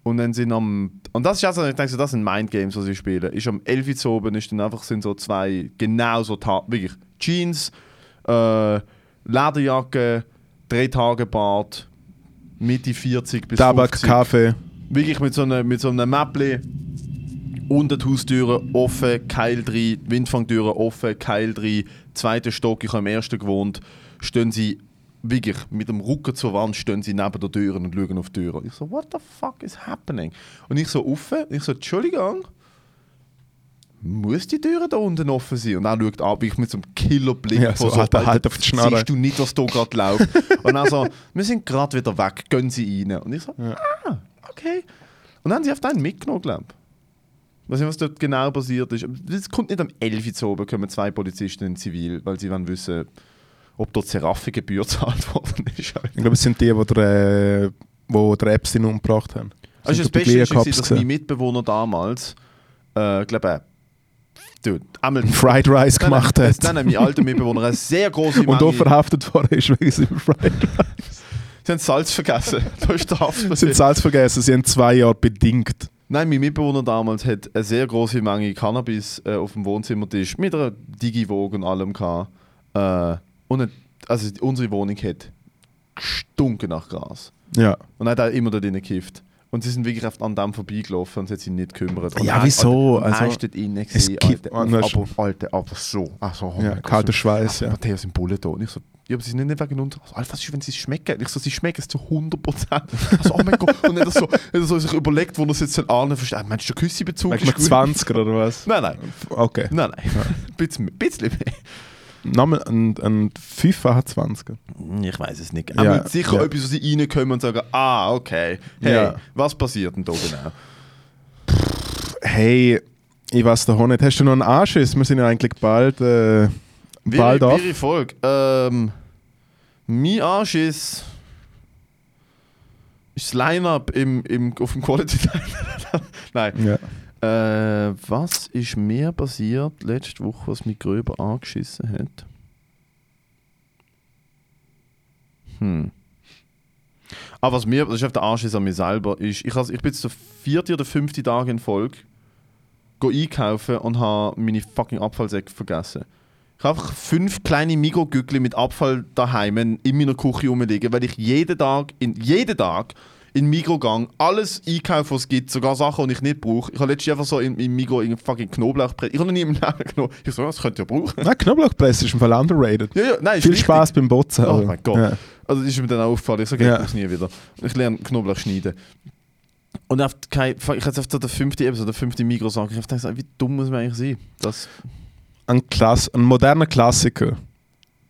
Und dann sind am. Und das ist also, ich denke, so, das sind Mindgames, was sie spielen. Ist am 11 Uhr zu oben, ist dann einfach sind so zwei genau so Ta- wirklich Jeans, äh, Lederjacke, drei Tage Bart, Mitte 40 bis Tabak, 50. Kaffee. Wirklich mit so einem, mit so einem Mäppli. Unter die Haustüre offen, Keil drin, Windfangtüre offen, Keil drin, zweiter Stock, ich habe im ersten gewohnt, stehen sie wirklich mit dem Rücken zur Wand, stehen sie neben der Tür und schauen auf die Tür. Ich so, what the fuck is happening? Und ich so offen, ich so, Entschuldigung, muss die Tür da unten offen sein? Und er schaut ab, ich mit so einem Killerblick Ja, so, Alter, halt auf die Schnarre. Siehst du nicht, was da gerade läuft? [laughs] und dann so, wir sind gerade wieder weg, gehen Sie rein. Und ich so, ah, okay. Und dann haben sie auf einen mitgenommen, glaube ich. Weiß nicht, was dort genau passiert ist. Es kommt nicht am 11 Uhr zu oben, kommen zwei Polizisten in Zivil, weil sie wollen wissen, ob dort Seraphi-Gebühr [laughs] gezahlt worden ist. Ich glaube, es sind die, die der, äh, wo der Epstein umgebracht haben. Also das die Beste Cops dass mein? Mitbewohner damals, äh, glaube dude, einmal [laughs] Fried Rice gemacht Dann, hat. dann hat mein alter Mitbewohner eine sehr große Und auch Menge... verhaftet worden ist wegen seinem Fried Rice. [laughs] Sie haben Salz vergessen. da ist der Sie haben. Salz vergessen, sie haben zwei Jahre bedingt. Nein, mein Mitbewohner damals hat eine sehr große Menge Cannabis äh, auf dem Wohnzimmertisch mit einer Digi-Vogue und allem gehabt. Äh, und also unsere Wohnung hat gestunken nach Gras. Ja. Und er hat auch immer da drin gekifft. Und sie sind wirklich auf- an dem vorbeigelaufen und sie hat sich nicht gekümmert. Und Ja, wieso? Alter, Also, ist dort innen gewesen, Alter, aber, Alter, aber so. Also, oh ja kalter Schweiß, ja. Matthäus sind Bullen da. Und ich so, ja, aber sie sind nicht wegen uns. Also, Alter, was ist, wenn sie es schmecken? Ich so, sie schmecken es zu 100 Prozent. Also, oh mein Gott. Und er hat so, er so sich überlegt, wo er es jetzt ahnen versteht. Meinst du, der Küssebezug Wegen 20 oder was? Nein, nein. Okay. Nein, nein. Ein [laughs] bisschen, bisschen mehr. Nochmal ein, ein 25er. Ich weiß es nicht. Ja, Aber sicher ja. etwas, wo sie reinkommen und sagen, ah, okay. Hey, Ja. was passiert denn da genau? Hey, ich weiß doch nicht. Hast du noch einen Anschiss? Wir sind ja eigentlich bald, äh, bald auf. Ihre Folge. Ähm, mein Arsch ist, das Line-Up im, im, auf dem Quality Time. [laughs] Nein. Ja. Äh, was ist mir passiert letzte Woche, was mich gröber angeschissen hat? Hm. Aber was mir, das ist auf der Arsch ist an mir selber, ist, ich, has, ich bin jetzt der vierte oder fünfte Tag in Folge go einkaufen und habe meine fucking Abfallsäcke vergessen. Ich habe einfach fünf kleine Mikrogückli mit Abfall daheim in meiner Küche rumliegen, weil ich jeden Tag, in, jeden Tag in Mikrogang alles einkaufe, was es gibt, sogar Sachen, die ich nicht brauche. Ich habe letztens einfach so in, im Mikro einen fucking Knoblauchbrett. Ich habe noch nie im [laughs] Leben genommen. Ich so, das könnt ihr brauchen. Nein, Knoblauchpresse ist im Fall underrated. Ja, ja, nein, Viel. Spaß beim Botzen. Oh mein Gott. Ja. Also das ist mir dann auch aufgefallen. Ich so, okay, ich nie wieder. Ich lerne Knoblauch schneiden. Und auf kein, ich hatte auf der fünfte Episode, der fünfte Mikro sagen, ich habe gedacht, wie dumm muss man eigentlich sein? Das, Ein, Klass ein moderner Klassiker.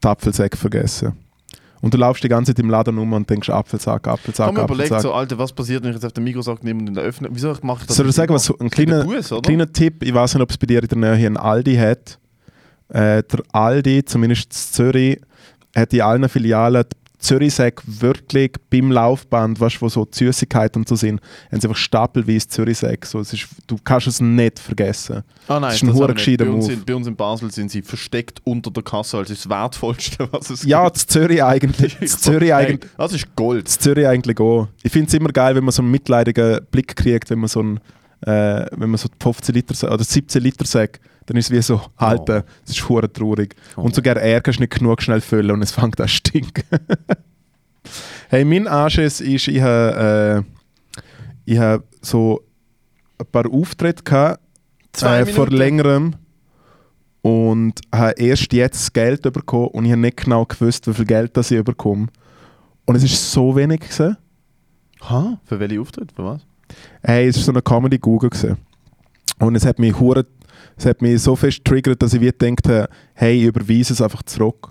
Die Apfelsäcke vergessen. Und du laufst die ganze Zeit im Laden um und denkst Apfelsack, Apfelsack, wir überlegt, Apfelsack. so, Alter, was passiert, wenn ich jetzt auf den Mikrosack nehme und den öffne? Wieso mache ich das? Soll ich sagen, was ein kleiner, Bus, kleiner Tipp, ich weiß nicht, ob es bei dir in der Nähe hier einen Aldi hat. Äh, der Aldi, zumindest in Zürich, hat in allen Filialen die Zürichsäcke wirklich beim Laufband, weißt du, wo so die Süßigkeiten und so sind, haben sie einfach stapelweise Zürichsäcke. So, es ist, du kannst es nicht vergessen. Ah nein, Das ist ein nicht. gescheiter bei uns, in, bei uns in Basel sind sie versteckt unter der Kasse, als das Wertvollste, was es Ja, gibt. das Zürich eigentlich. [laughs] Das Zürich eigentlich. das ist Gold. Das Zürich eigentlich auch. Ich finde es immer geil, wenn man so einen mitleidigen Blick kriegt, wenn man so einen, äh, wenn man so 15 Liter oder 17 Liter sagt, dann ist es wie so, Alter, das ist hure traurig. Oh. Und sogar er kannst nicht genug schnell füllen und es fängt an zu stinken. [laughs] hey, mein Anschiss ist, ich habe äh, ich hab so ein paar Auftritte gehabt, Zwei äh, vor längerem und habe erst jetzt Geld bekommen und ich habe nicht genau gewusst, wie viel Geld das ich bekomme. Und es ist so wenig gewesen. Ha? Für welche Auftritt? Für was? Hey, es war so eine Comedy Google gewesen. Und es hat mich hure, es hat mich so fest triggert, dass ich wie gedacht habe, hey, ich überweise es einfach zurück.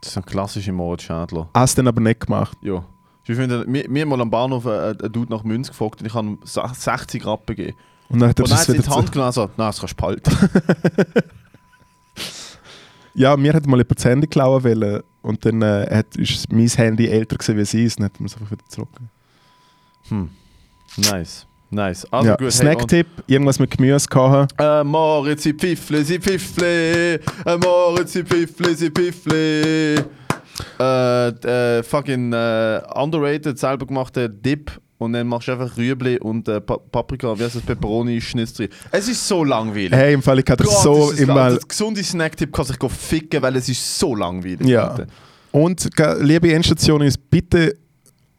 Das ist ein klassischer Moritz Schädler. Hast dann aber nicht gemacht. Ja. Ich finde, mir, mir mal am Bahnhof ein, Dude nach Münz gefragt und ich habe ihm 60 Rappen gegeben. Und dann hat er Und dann das in die Hand genommen und gesagt, nein, das kannst du behalten. [laughs] Ja, mir hat mal jemand das Handy klauen wollen und dann äh, hat, ist mein Handy älter gewesen wie sie und dann hat man es einfach wieder zurück. Hm. Nice. Nice. Also ja. gut. hey, Snacktipp, irgendwas mit Gemüse gehabt. Äh, Moritz, sie Pfiffle, sie Pfiffle. Äh, Moritz, sie Pfiffle, sie Pfiffle. Äh, äh, fucking äh, underrated, selber gemachter Dip. Und dann machst du einfach Rüebli und äh, Pa- Paprika, wie heißt das, Pepperoni, Schnitzel. Es ist so langweilig. Hey, im Fall, ich kann Gott, so das immer... Das gesunde Snacktipp kann sich ficken, weil es ist so langweilig. Ja. Und liebe Endstation ist bitte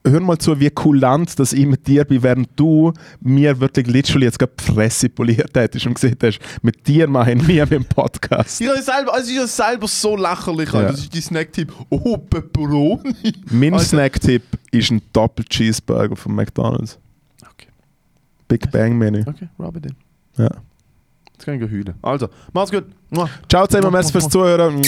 hör mal zu, wie kulant dass ich mit dir bin, während du mir wirklich literally jetzt gerade die Fresse poliert hättest und gesehen hast, mit dir machen wir mit dem Podcast. Ich habe selber, also ich habe selber so lächerlich. Ja. Das ist die Snacktipp. Oh, Pepperoni. Mein Alter. Snacktipp ist ein Doppel-Cheeseburger von McDonalds. Okay. Big Bang Menü. Okay, rub it in. Ja. Jetzt kann ich heulen. Also, mach's gut. Ciao zusammen, merci fürs Zuhören.